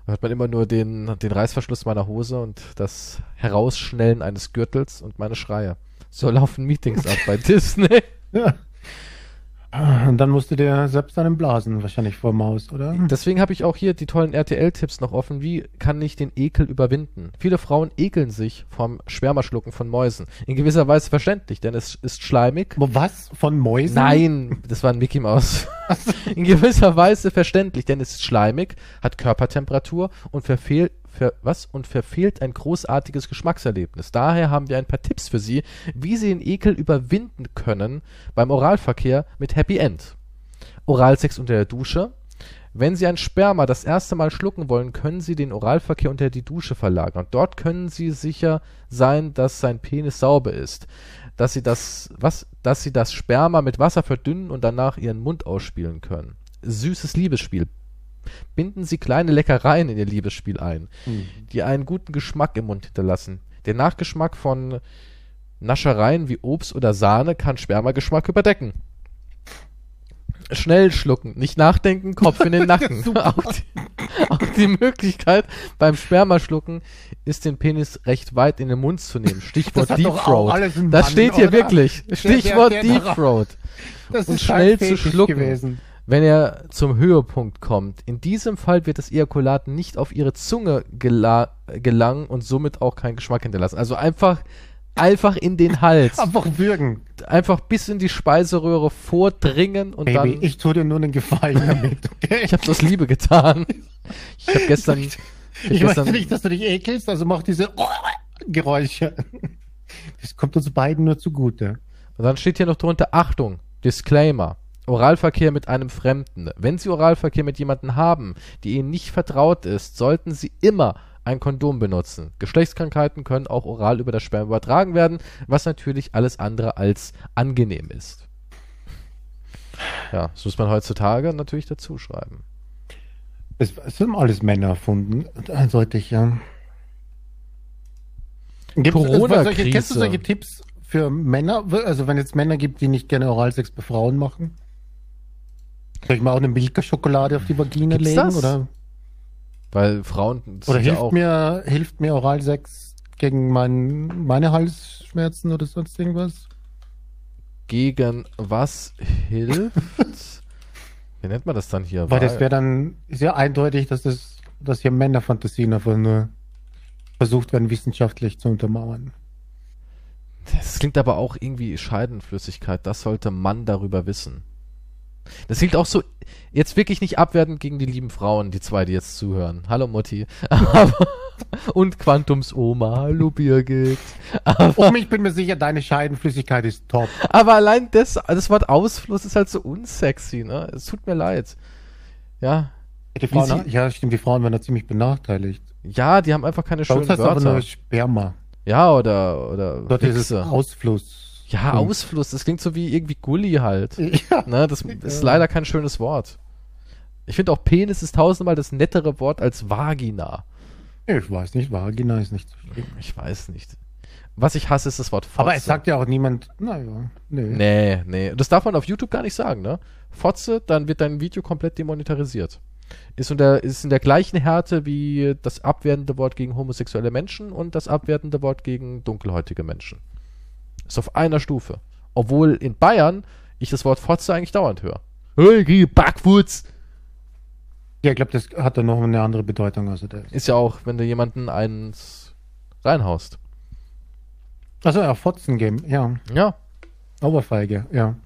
Speaker 1: Da hört man immer nur den, den Reißverschluss meiner Hose und das Herausschnellen eines Gürtels und meine Schreie. So laufen Meetings ab bei Disney. Ja.
Speaker 2: Und dann musst du dir selbst einen blasen, wahrscheinlich vor Maus, oder?
Speaker 1: Deswegen habe ich auch hier die tollen RTL-Tipps noch offen. Wie kann ich den Ekel überwinden? Viele Frauen ekeln sich vom Spermaschlucken von Mäusen. In gewisser Weise verständlich, denn es ist schleimig.
Speaker 2: Was? Von Mäusen?
Speaker 1: Nein, das war ein Mickey Maus. In gewisser Weise verständlich, denn es ist schleimig, hat Körpertemperatur und verfehlt ver was und verfehlt ein großartiges Geschmackserlebnis. Daher haben wir ein paar Tipps für Sie, wie Sie den Ekel überwinden können beim Oralverkehr mit Happy End. Oralsex unter der Dusche. Wenn Sie ein Sperma das erste Mal schlucken wollen, können Sie den Oralverkehr unter die Dusche verlagern. Dort können Sie sicher sein, dass sein Penis sauber ist. Dass Sie das, was, dass Sie das Sperma mit Wasser verdünnen und danach Ihren Mund ausspielen können. Süßes Liebesspiel. Binden Sie kleine Leckereien in Ihr Liebesspiel ein, mhm. die einen guten Geschmack im Mund hinterlassen. Der Nachgeschmack von Naschereien wie Obst oder Sahne kann Spermageschmack überdecken. Schnell schlucken, nicht nachdenken, Kopf in den Nacken. auch, die, auch, die, Möglichkeit beim Spermaschlucken ist den Penis recht weit in den Mund zu nehmen. Stichwort Deep Throat. Das Mann, steht hier oder? wirklich. Stichwort Deep Throat. Und schnell zu schlucken. Gewesen wenn er zum Höhepunkt kommt. In diesem Fall wird das Ejakulat nicht auf ihre Zunge gela gelangen und somit auch keinen Geschmack hinterlassen. Also einfach, einfach in den Hals.
Speaker 2: Einfach würgen.
Speaker 1: Einfach bis in die Speiseröhre vordringen und Baby,
Speaker 2: dann. Ich tue dir nur einen Gefallen damit,
Speaker 1: okay? ich habe aus Liebe getan. Ich habe gestern.
Speaker 2: Ich, ich, ich weiß nicht, dass du dich ekelst, also mach diese Geräusche. Das kommt uns beiden nur zugute.
Speaker 1: Und dann steht hier noch drunter Achtung, Disclaimer. Oralverkehr mit einem Fremden. Wenn Sie Oralverkehr mit jemandem haben, die Ihnen nicht vertraut ist, sollten Sie immer ein Kondom benutzen. Geschlechtskrankheiten können auch oral über das Sperma übertragen werden, was natürlich alles andere als angenehm ist. Ja, das muss man heutzutage natürlich dazu schreiben.
Speaker 2: Es, es sind alles Männer erfunden, eindeutig, ja. Corona-Krise. Kennst du solche Tipps für Männer? Also wenn es Männer gibt, die nicht gerne Oralsex bei Frauen machen? Soll ich mal auch eine Milka-Schokolade auf die Vagina Gibt's legen? Das? Oder?
Speaker 1: Weil Frauen.
Speaker 2: Oder hilft, ja mir, hilft mir Oralsex gegen mein, meine Halsschmerzen oder sonst irgendwas?
Speaker 1: Gegen was hilft? Wie nennt man das dann hier?
Speaker 2: Weil das wäre dann sehr eindeutig, dass das dass hier Männerfantasien einfach nur versucht werden, wissenschaftlich zu untermauern.
Speaker 1: Das klingt aber auch irgendwie Scheidenflüssigkeit. Das sollte man darüber wissen. Das klingt auch so, jetzt wirklich nicht abwertend gegen die lieben Frauen, die zwei, die jetzt zuhören. Hallo Mutti. und Quantums Oma. Hallo Birgit.
Speaker 2: Aber, um, ich bin mir sicher, deine Scheidenflüssigkeit ist top.
Speaker 1: Aber allein das, das Wort Ausfluss ist halt so unsexy, ne? Es tut mir leid. Ja.
Speaker 2: Die Frauen, ja, stimmt, die Frauen werden da ziemlich benachteiligt.
Speaker 1: Ja, die haben einfach keine Bei schönen uns heißt Wörter. Aber nur
Speaker 2: Sperma.
Speaker 1: Ja, oder, oder.
Speaker 2: Dort ist es Ausfluss.
Speaker 1: Ja, hm. Ausfluss, das klingt so wie irgendwie Gully halt. Ja. Ne, das ist leider kein schönes Wort. Ich finde auch Penis ist tausendmal das nettere Wort als Vagina.
Speaker 2: Ich weiß nicht, Vagina ist nicht so
Speaker 1: schlimm. Ich weiß nicht. Was ich hasse, ist das Wort
Speaker 2: Fotze. Aber es sagt ja auch niemand, naja,
Speaker 1: nee. Nee, nee. Das darf man auf YouTube gar nicht sagen, ne? Fotze, dann wird dein Video komplett demonetarisiert. Ist, unter, ist in der gleichen Härte wie das abwertende Wort gegen homosexuelle Menschen und das abwertende Wort gegen dunkelhäutige Menschen. Ist auf einer Stufe. Obwohl in Bayern ich das Wort Fotze eigentlich dauernd höre.
Speaker 2: Hey, Backwoods! Ja, ich glaube, das hat dann noch eine andere Bedeutung. Also
Speaker 1: das. Ist ja auch, wenn du jemanden eins reinhaust.
Speaker 2: Also ja, Fotzen-Game, ja.
Speaker 1: Ja.
Speaker 2: Oberfeige, ja.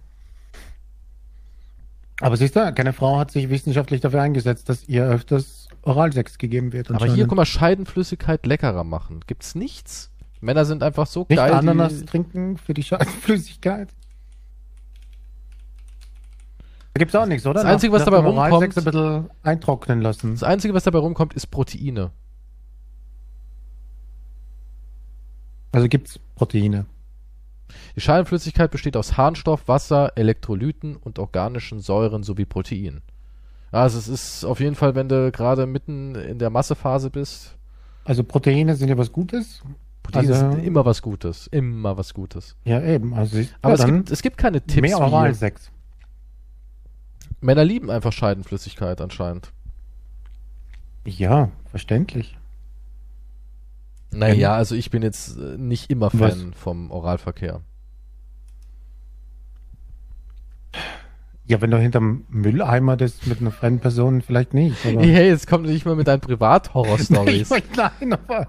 Speaker 2: Aber siehst du, keine Frau hat sich wissenschaftlich dafür eingesetzt, dass ihr öfters Oralsex gegeben wird.
Speaker 1: Aber hier, guck mal, Scheidenflüssigkeit leckerer machen. Gibt's nichts? Männer sind einfach so
Speaker 2: Nicht geil. Ananas die... trinken für die Scheidenflüssigkeit? Da gibt's auch nichts, oder?
Speaker 1: Das Einzige, was dabei rumkommt,
Speaker 2: ein bisschen eintrocknen lassen.
Speaker 1: Das Einzige, was dabei rumkommt, ist Proteine.
Speaker 2: Also gibt's Proteine.
Speaker 1: Die Scheidenflüssigkeit besteht aus Harnstoff, Wasser, Elektrolyten und organischen Säuren sowie Proteinen. Also es ist auf jeden Fall, wenn du gerade mitten in der Massephase bist.
Speaker 2: Also Proteine sind ja was Gutes.
Speaker 1: Proteine also, sind immer was Gutes. Immer was Gutes.
Speaker 2: Ja, eben. Also
Speaker 1: Aber es, gibt, es gibt keine Tipps.
Speaker 2: Mehr Oralsex.
Speaker 1: Männer lieben einfach Scheidenflüssigkeit anscheinend.
Speaker 2: Ja, verständlich.
Speaker 1: Naja, also ich bin jetzt äh, nicht immer Fan Was? vom Oralverkehr.
Speaker 2: Ja, wenn du hinterm Mülleimer das mit einer fremden Person vielleicht nicht.
Speaker 1: Hey, jetzt kommt nicht mal mit deinen Privathorror-Stories.
Speaker 2: Nein, aber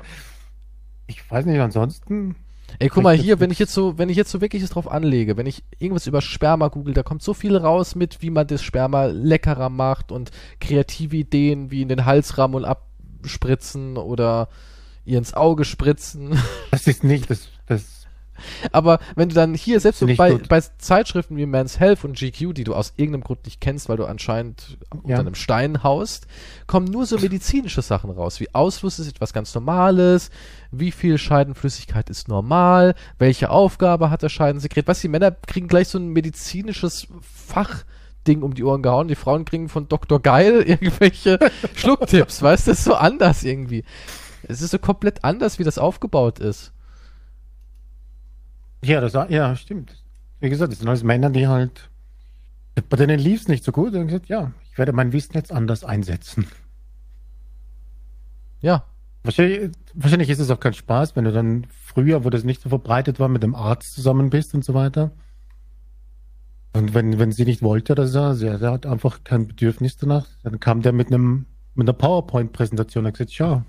Speaker 2: ich weiß nicht, ansonsten.
Speaker 1: Ey, guck mal hier, wenn ich jetzt so, wenn ich jetzt so wirklich drauf anlege, wenn ich irgendwas über Sperma google, da kommt so viel raus mit, wie man das Sperma leckerer macht und kreative Ideen wie in den Halsrahmen und abspritzen oder ihr ins Auge spritzen.
Speaker 2: Das ist nicht, das, das
Speaker 1: aber wenn du dann hier, selbst so bei, bei, Zeitschriften wie Man's Health und GQ, die du aus irgendeinem Grund nicht kennst, weil du anscheinend ja. unter einem Stein haust, kommen nur so medizinische Sachen raus, wie Ausfluss ist etwas ganz Normales, wie viel Scheidenflüssigkeit ist normal, welche Aufgabe hat der Scheidensekret. Weißt du, die Männer kriegen gleich so ein medizinisches Fachding um die Ohren gehauen, die Frauen kriegen von Dr. Geil irgendwelche Schlucktipps, weißt du, das ist so anders irgendwie. Es ist so komplett anders, wie das aufgebaut ist.
Speaker 2: Ja, das ja, stimmt. Wie gesagt, das sind alles Männer, die halt bei denen lief es nicht so gut und gesagt, ja, ich werde mein Wissen jetzt anders einsetzen.
Speaker 1: Ja.
Speaker 2: Wahrscheinlich, wahrscheinlich ist es auch kein Spaß, wenn du dann früher, wo das nicht so verbreitet war, mit dem Arzt zusammen bist und so weiter. Und wenn, wenn sie nicht wollte, dass er, sie, hat einfach kein Bedürfnis danach, dann kam der mit einem, mit einer PowerPoint-Präsentation und hat gesagt, schau,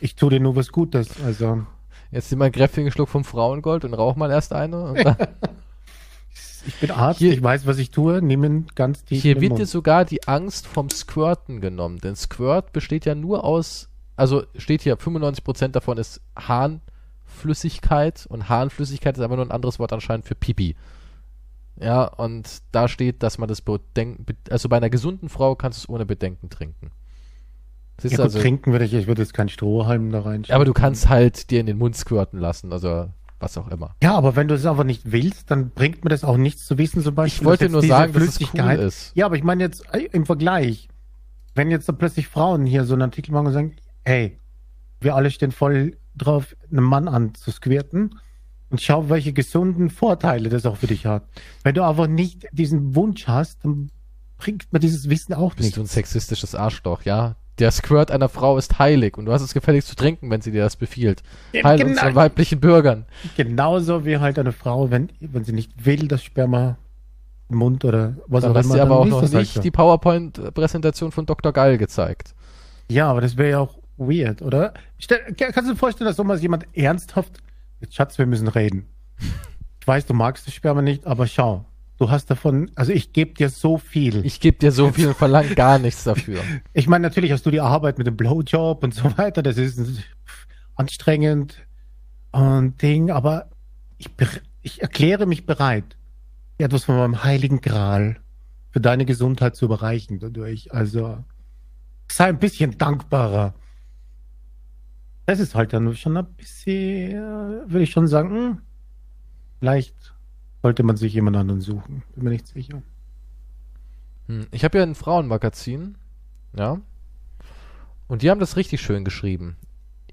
Speaker 2: ich tue dir nur was Gutes. Also.
Speaker 1: Jetzt nimm mal einen kräftigen Schluck vom Frauengold und rauch mal erst eine.
Speaker 2: ich bin Arzt, hier, ich weiß, was ich tue, nimm ihn ganz
Speaker 1: tief. Hier wird dir sogar die Angst vom Squirten genommen, denn Squirt besteht ja nur aus, also steht hier, 95% davon ist Harnflüssigkeit und Harnflüssigkeit ist aber nur ein anderes Wort anscheinend für Pipi. Ja, und da steht, dass man das bedenken, also bei einer gesunden Frau kannst du es ohne Bedenken trinken.
Speaker 2: Ja, gut, also, trinken würde ich, ich würde jetzt keinen Strohhalm da rein.
Speaker 1: Aber du kannst halt dir in den Mund squirten lassen, also was auch immer.
Speaker 2: Ja, aber wenn du es aber nicht willst, dann bringt mir das auch nichts zu wissen, zum Beispiel.
Speaker 1: Ich wollte nur sagen, dass es cool ist.
Speaker 2: Ja, aber ich meine jetzt äh, im Vergleich, wenn jetzt da plötzlich Frauen hier so einen Artikel machen und sagen, hey, wir alle stehen voll drauf, einen Mann anzusquirten und schau, welche gesunden Vorteile das auch für dich hat. Wenn du aber nicht diesen Wunsch hast, dann bringt mir dieses Wissen auch
Speaker 1: Bist nicht. Bist du ein sexistisches Arschloch, ja? der Squirt einer Frau ist heilig und du hast es gefälligst zu trinken, wenn sie dir das befiehlt. Ja, Heil genau. uns von weiblichen Bürgern.
Speaker 2: Genauso wie halt eine Frau, wenn, wenn sie nicht will, das Sperma im Mund oder
Speaker 1: was dann auch immer. Hast du aber auch noch nicht halt die PowerPoint-Präsentation von Dr. Geil gezeigt.
Speaker 2: Ja, aber das wäre ja auch weird, oder? Stell, kannst du dir vorstellen, dass so mal jemand ernsthaft, jetzt Schatz, wir müssen reden. Ich weiß, du magst das Sperma nicht, aber schau, Du hast davon, also ich gebe dir so viel.
Speaker 1: Ich gebe dir so viel und verlange gar nichts dafür.
Speaker 2: Ich meine, natürlich hast du die Arbeit mit dem Blowjob und so weiter, das ist anstrengend und Ding, aber ich, ich erkläre mich bereit, etwas von meinem heiligen Gral für deine Gesundheit zu überreichen dadurch. Also sei ein bisschen dankbarer. Das ist halt dann schon ein bisschen, würde ich schon sagen, hm, vielleicht sollte man sich jemand anderen suchen. Bin mir nicht sicher.
Speaker 1: Hm, ich habe ja ein Frauenmagazin, ja. Und die haben das richtig schön geschrieben.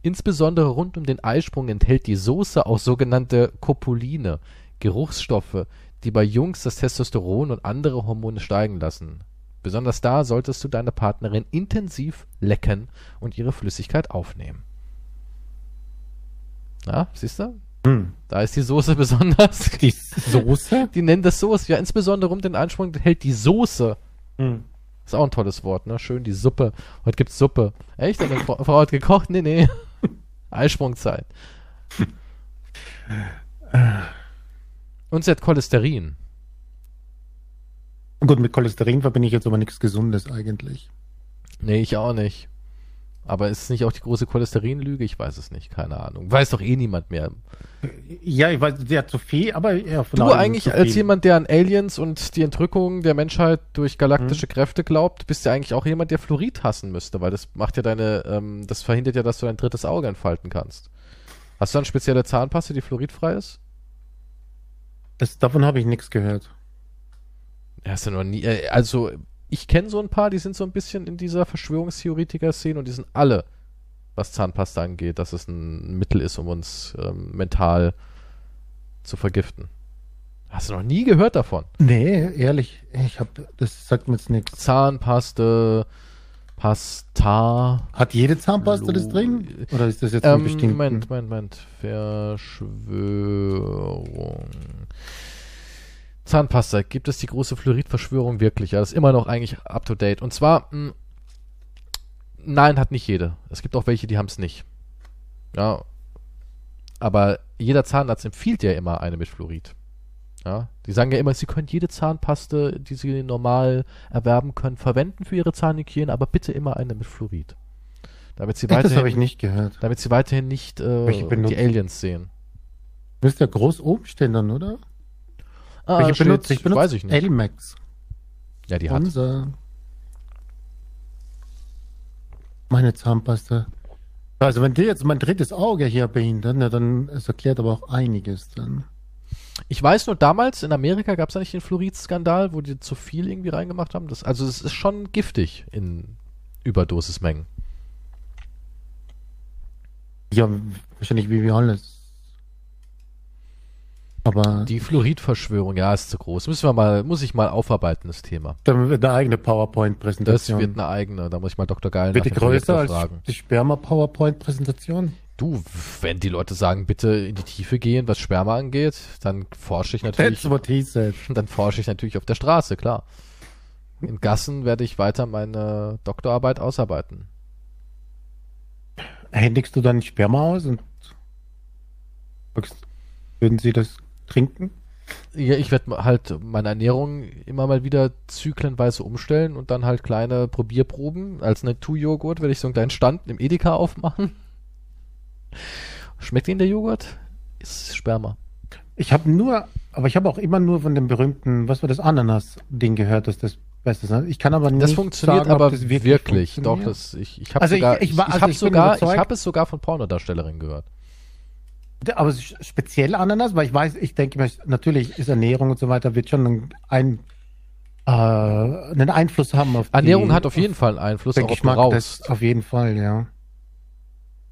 Speaker 1: Insbesondere rund um den Eisprung enthält die Soße auch sogenannte Copuline, Geruchsstoffe, die bei Jungs das Testosteron und andere Hormone steigen lassen. Besonders da solltest du deine Partnerin intensiv lecken und ihre Flüssigkeit aufnehmen. Ja, siehst du? Hm. Da ist die Soße besonders.
Speaker 2: Die Soße?
Speaker 1: Die nennen das Soße. Ja, insbesondere um den Einsprung hält die Soße. Hm. Ist auch ein tolles Wort, ne? Schön die Suppe. Heute gibt's Suppe. Echt? Eine Frau, Frau hat gekocht? Nee, nee. Eisprungzeit. Und sie hat Cholesterin.
Speaker 2: Gut, mit Cholesterin verbinde ich jetzt aber nichts Gesundes eigentlich.
Speaker 1: Nee, ich auch nicht. Aber ist es nicht auch die große Cholesterinlüge? Ich weiß es nicht, keine Ahnung. Weiß doch eh niemand mehr.
Speaker 2: Ja, ich weiß, der hat zu viel, aber ja,
Speaker 1: von Du eigentlich als jemand, der an Aliens und die Entrückung der Menschheit durch galaktische hm. Kräfte glaubt, bist du eigentlich auch jemand, der Fluorid hassen müsste, weil das macht ja deine, ähm, das verhindert ja, dass du dein drittes Auge entfalten kannst. Hast du eine spezielle Zahnpaste, die fluoridfrei ist?
Speaker 2: Das, davon habe ich nichts gehört.
Speaker 1: Hast du noch nie, äh, also ich kenne so ein paar, die sind so ein bisschen in dieser Verschwörungstheoretiker-Szene und die sind alle, was Zahnpasta angeht, dass es ein Mittel ist, um uns ähm, mental zu vergiften. Hast du noch nie gehört davon?
Speaker 2: Nee, ehrlich, ich habe, das sagt mir jetzt nichts.
Speaker 1: Zahnpaste, Pasta.
Speaker 2: Hat jede Zahnpasta das drin?
Speaker 1: Oder ist das jetzt ähm, bestimmt? Moment, Moment, Moment. Verschwörung. Zahnpasta, gibt es die große Fluoridverschwörung wirklich? Ja, das ist immer noch eigentlich up to date. Und zwar, mh, hm, nein, hat nicht jede. Es gibt auch welche, die haben es nicht. Ja. Aber jeder Zahnarzt empfiehlt ja immer eine mit Fluorid. Ja, die sagen ja immer, sie können jede Zahnpaste, die sie normal erwerben können, verwenden für ihre Zahnhygiene, aber bitte immer eine mit Fluorid. Damit sie
Speaker 2: weiterhin, das habe ich nicht gehört.
Speaker 1: Damit sie weiterhin nicht äh, die Aliens sehen.
Speaker 2: Müsste ja groß oben stehen dann, oder?
Speaker 1: Ah, ich, benutze, ich benutze
Speaker 2: weiß ich nicht. Elmax.
Speaker 1: Ja, die hat.
Speaker 2: Unser meine Zahnpasta. Also wenn die jetzt mein drittes Auge hier behindert, ne, dann es erklärt aber auch einiges dann.
Speaker 1: Ich weiß nur, damals in Amerika gab es ja nicht den Fluorid-Skandal, wo die zu viel irgendwie reingemacht haben. Das, also es ist schon giftig in Überdosismengen.
Speaker 2: Ja, wahrscheinlich wie wir alles.
Speaker 1: Aber die Fluoridverschwörung, ja, ist zu groß. Müssen wir mal, muss ich mal aufarbeiten, das Thema.
Speaker 2: Dann wird eine eigene PowerPoint-Präsentation.
Speaker 1: Das wird eine eigene, da muss ich mal Dr. Geil
Speaker 2: Wird die größer als die Sperma-PowerPoint-Präsentation?
Speaker 1: Du, wenn die Leute sagen, bitte in die Tiefe gehen, was Sperma angeht, dann forsche ich natürlich.
Speaker 2: That's what he said.
Speaker 1: Dann forsche ich natürlich auf der Straße, klar. In Gassen werde ich weiter meine Doktorarbeit ausarbeiten.
Speaker 2: Händigst du dann Sperma aus und würden sie das trinken?
Speaker 1: Ja, ich werde halt meine Ernährung immer mal wieder zyklenweise umstellen und dann halt kleine Probierproben. Als Naturjoghurt werde ich so einen kleinen Stand im Edeka aufmachen. Schmeckt Ihnen der Joghurt? Ist Sperma.
Speaker 2: Ich habe nur, aber ich habe auch immer nur von dem berühmten, was war das Ananas-Ding gehört, dass das Beste ist. Ich kann aber nicht
Speaker 1: Das funktioniert sagen, aber das wirklich. wirklich. Doch, das, ich, ich habe also sogar, ich, ich, ich, ich also sogar, ich habe es sogar von Pornodarstellerinnen gehört.
Speaker 2: Aber speziell Ananas, weil ich weiß, ich denke natürlich ist Ernährung und so weiter, wird schon ein, äh, einen Einfluss haben
Speaker 1: auf Ernährung die, hat auf jeden auf Fall einen Einfluss
Speaker 2: auf Geschmack auf des, Auf jeden Fall, ja.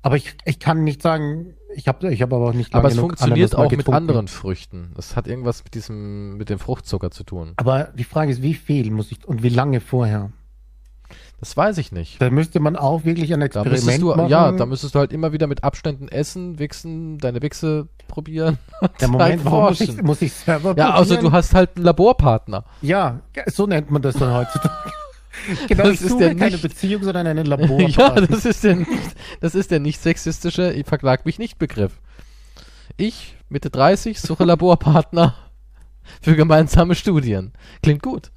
Speaker 2: Aber ich, ich kann nicht sagen, ich habe ich hab aber auch nicht
Speaker 1: Aber es funktioniert auch mit anderen Früchten. Das hat irgendwas mit diesem, mit dem Fruchtzucker zu tun.
Speaker 2: Aber die Frage ist, wie viel muss ich und wie lange vorher?
Speaker 1: Das weiß ich nicht.
Speaker 2: Da müsste man auch wirklich ein Experiment
Speaker 1: du,
Speaker 2: machen.
Speaker 1: Ja, da müsstest du halt immer wieder mit Abständen essen, wichsen, deine Wichse probieren.
Speaker 2: Der Moment, warum muss ich, muss ich selber
Speaker 1: Ja, probieren? also du hast halt einen Laborpartner.
Speaker 2: Ja, so nennt man das dann heutzutage. genau, das ich ist der keine Beziehung, sondern einen Laborpartner.
Speaker 1: ja, das ist der nicht, das ist der nicht sexistische, ich verklag mich nicht Begriff. Ich, Mitte 30, suche Laborpartner für gemeinsame Studien. Klingt gut.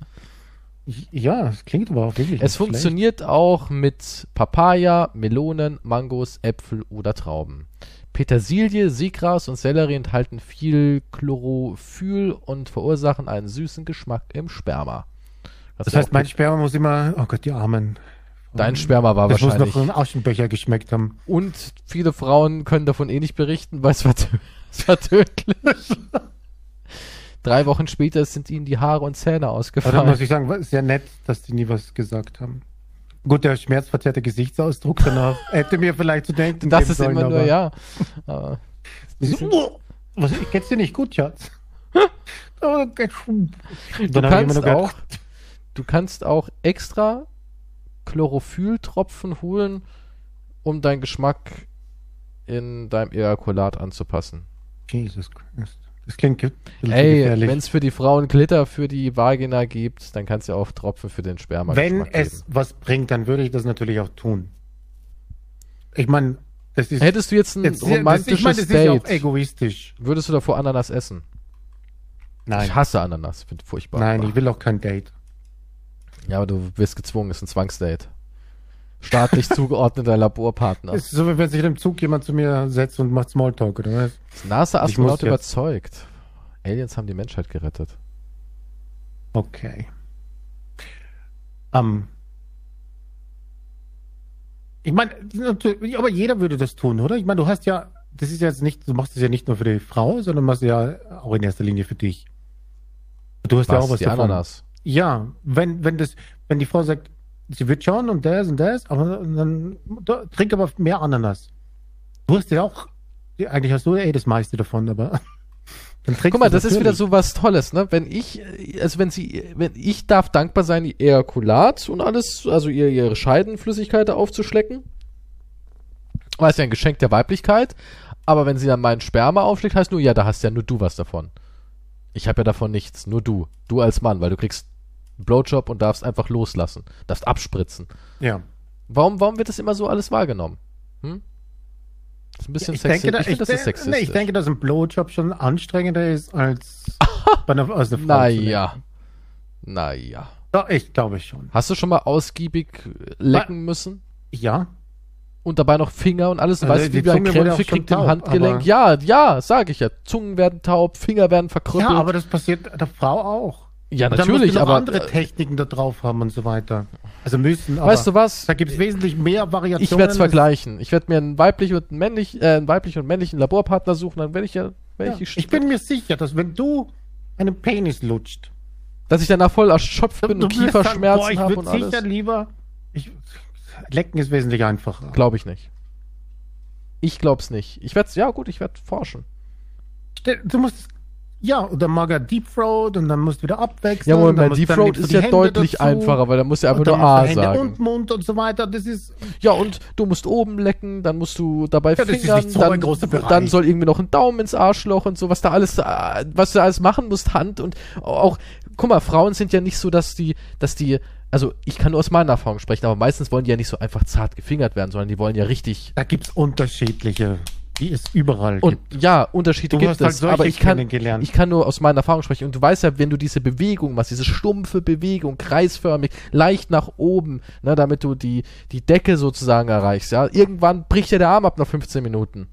Speaker 2: Ja, es klingt aber auch wirklich.
Speaker 1: Es funktioniert schlecht. auch mit Papaya, Melonen, Mangos, Äpfel oder Trauben. Petersilie, Seegras und Sellerie enthalten viel Chlorophyll und verursachen einen süßen Geschmack im Sperma.
Speaker 2: Das, das heißt, mein Sperma muss immer, oh Gott, die Armen.
Speaker 1: Dein Sperma war
Speaker 2: das
Speaker 1: wahrscheinlich.
Speaker 2: muss noch einen Aschenbecher geschmeckt haben.
Speaker 1: Und viele Frauen können davon eh nicht berichten, weil es war, es war tödlich. Drei Wochen später sind ihnen die Haare und Zähne ausgefallen.
Speaker 2: Aber muss ich sagen, sehr nett, dass die nie was gesagt haben. Gut, der schmerzverzerrte Gesichtsausdruck danach hätte mir vielleicht zu denken
Speaker 1: Das ist sollen, immer nur, ja.
Speaker 2: Aber so, oh, was, geht's dir nicht gut, Schatz?
Speaker 1: du, kannst auch, du kannst auch extra Chlorophylltropfen holen, um deinen Geschmack in deinem Ejakulat anzupassen.
Speaker 2: Jesus Christ. Das klingt ge
Speaker 1: Ey, wenn es für die Frauen Glitter für die Vagina gibt, dann kannst du auch Tropfen für den Sperma
Speaker 2: Wenn es geben. was bringt, dann würde ich das natürlich auch tun. Ich meine,
Speaker 1: das ist. Hättest du jetzt ein jetzt, romantisches das, ich mein, das Date, ist ja auch
Speaker 2: egoistisch.
Speaker 1: Würdest du davor Ananas essen?
Speaker 2: Nein.
Speaker 1: Ich hasse Ananas, finde furchtbar.
Speaker 2: Nein, ich will auch kein Date.
Speaker 1: Ja, aber du wirst gezwungen, ist ein Zwangsdate. Staatlich zugeordneter Laborpartner.
Speaker 2: Ist so, wie wenn sich im Zug jemand zu mir setzt und macht Smalltalk, oder was?
Speaker 1: NASA-Astronaut überzeugt. Aliens haben die Menschheit gerettet.
Speaker 2: Okay. Um, ich meine, aber jeder würde das tun, oder? Ich meine, du hast ja, das ist jetzt nicht, du machst es ja nicht nur für die Frau, sondern machst es ja auch in erster Linie für dich. Du hast was, ja auch was
Speaker 1: die davon. Ananas.
Speaker 2: Ja, wenn, wenn das, wenn die Frau sagt, sie wird schon und das und das, aber dann trink aber mehr Ananas. Du hast ja auch, eigentlich hast du ja eh das meiste davon, aber.
Speaker 1: Guck mal, das natürlich. ist wieder so was Tolles, ne? Wenn ich, also wenn sie, wenn ich darf dankbar sein, ihr Ejakulat und alles, also ihr, ihre Scheidenflüssigkeit aufzuschlecken. Weil es ja ein Geschenk der Weiblichkeit. Aber wenn sie dann meinen Sperma aufschlägt, heißt nur, ja, da hast ja nur du was davon. Ich habe ja davon nichts, nur du. Du als Mann, weil du kriegst Blowjob und darfst einfach loslassen. Darfst abspritzen.
Speaker 2: Ja.
Speaker 1: Warum, warum wird das immer so alles wahrgenommen? Hm?
Speaker 2: Das ist ein bisschen sexy. Denke, ich, ich, das ist sexistisch. Nee, ich denke, dass ein Blowjob schon anstrengender ist als
Speaker 1: bei einer, als eine Frau. Naja. Naja.
Speaker 2: Doch, ich glaube schon.
Speaker 1: Hast du schon mal ausgiebig lecken müssen?
Speaker 2: Ja.
Speaker 1: Und dabei noch Finger und alles. Also weißt du, wie man Krämpfe kriegt im Handgelenk? Ja, ja, sage ich ja. Zungen werden taub, Finger werden verkrüppelt. Ja,
Speaker 2: aber das passiert der Frau auch.
Speaker 1: Ja, und natürlich,
Speaker 2: aber andere Techniken da drauf haben und so weiter. Also müssen,
Speaker 1: Weißt du was?
Speaker 2: Da gibt es wesentlich mehr Variationen.
Speaker 1: Ich werde es vergleichen. Ich werde mir einen weiblichen und männlich, äh, einen weiblichen und männlichen Laborpartner suchen, dann werde ich ja welche
Speaker 2: ja, Ich bin mir sicher, dass wenn du einen Penis lutscht,
Speaker 1: dass ich danach voll erschöpft bin und Kieferschmerzen habe und alles. Ich sicher
Speaker 2: lieber ich, lecken ist wesentlich einfacher.
Speaker 1: Glaube ich nicht. Ich glaub's nicht. Ich werde ja gut, ich werde forschen.
Speaker 2: Du musst ja, oder mag er Deep Throat und dann musst du wieder abwechseln.
Speaker 1: Ja, Moment, Deep Throat ist ja Hände deutlich dazu. einfacher, weil da musst du einfach nur A Hände sagen.
Speaker 2: und Mund und so weiter, das ist...
Speaker 1: Ja, und du musst oben lecken, dann musst du dabei ja, fingern, so dann, dann soll irgendwie noch ein Daumen ins Arschloch und so, was da alles, was du alles machen musst, Hand und auch, guck mal, Frauen sind ja nicht so, dass die, dass die also ich kann nur aus meiner Erfahrung sprechen, aber meistens wollen die ja nicht so einfach zart gefingert werden, sondern die wollen ja richtig.
Speaker 2: Da gibt's unterschiedliche die es überall
Speaker 1: und, gibt. Ja, Unterschiede du gibt halt es, aber ich kann, ich kann nur aus meiner Erfahrung sprechen. Und du weißt ja, wenn du diese Bewegung machst, diese stumpfe Bewegung, kreisförmig, leicht nach oben, ne, damit du die, die Decke sozusagen erreichst, ja, irgendwann bricht dir der Arm ab nach 15 Minuten.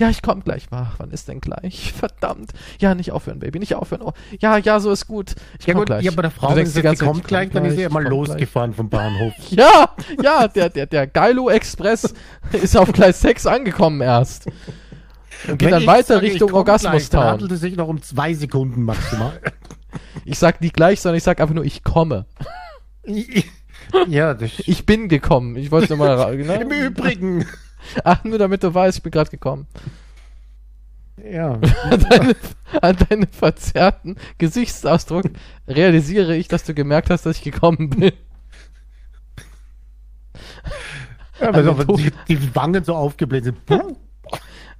Speaker 1: Ja, ich komm gleich. Ach, wann ist denn gleich? Verdammt. Ja, nicht aufhören, Baby, nicht aufhören. Oh, ja, ja, so ist gut.
Speaker 2: Ich ja, komm gut, gleich. Ja, aber der Frau, wenn sie kommt kommt gleich, dann ist sie ja mal losgefahren gleich. vom Bahnhof.
Speaker 1: ja, ja, der, der, der Geilo Express ist auf Gleis 6 angekommen erst. Und geht dann weiter sage, Richtung Orgasmus-Town.
Speaker 2: handelt es sich noch um zwei Sekunden maximal.
Speaker 1: ich sag nicht gleich, sondern ich sag einfach nur, ich komme.
Speaker 2: ja, das
Speaker 1: Ich bin gekommen. Ich wollte nur mal.
Speaker 2: Ne? Im Übrigen.
Speaker 1: Ach, nur damit du weißt, ich bin gerade gekommen.
Speaker 2: Ja.
Speaker 1: an, deine, an deinem verzerrten Gesichtsausdruck realisiere ich, dass du gemerkt hast, dass ich gekommen bin.
Speaker 2: Ja, weil die, die Wangen so aufgebläht sind.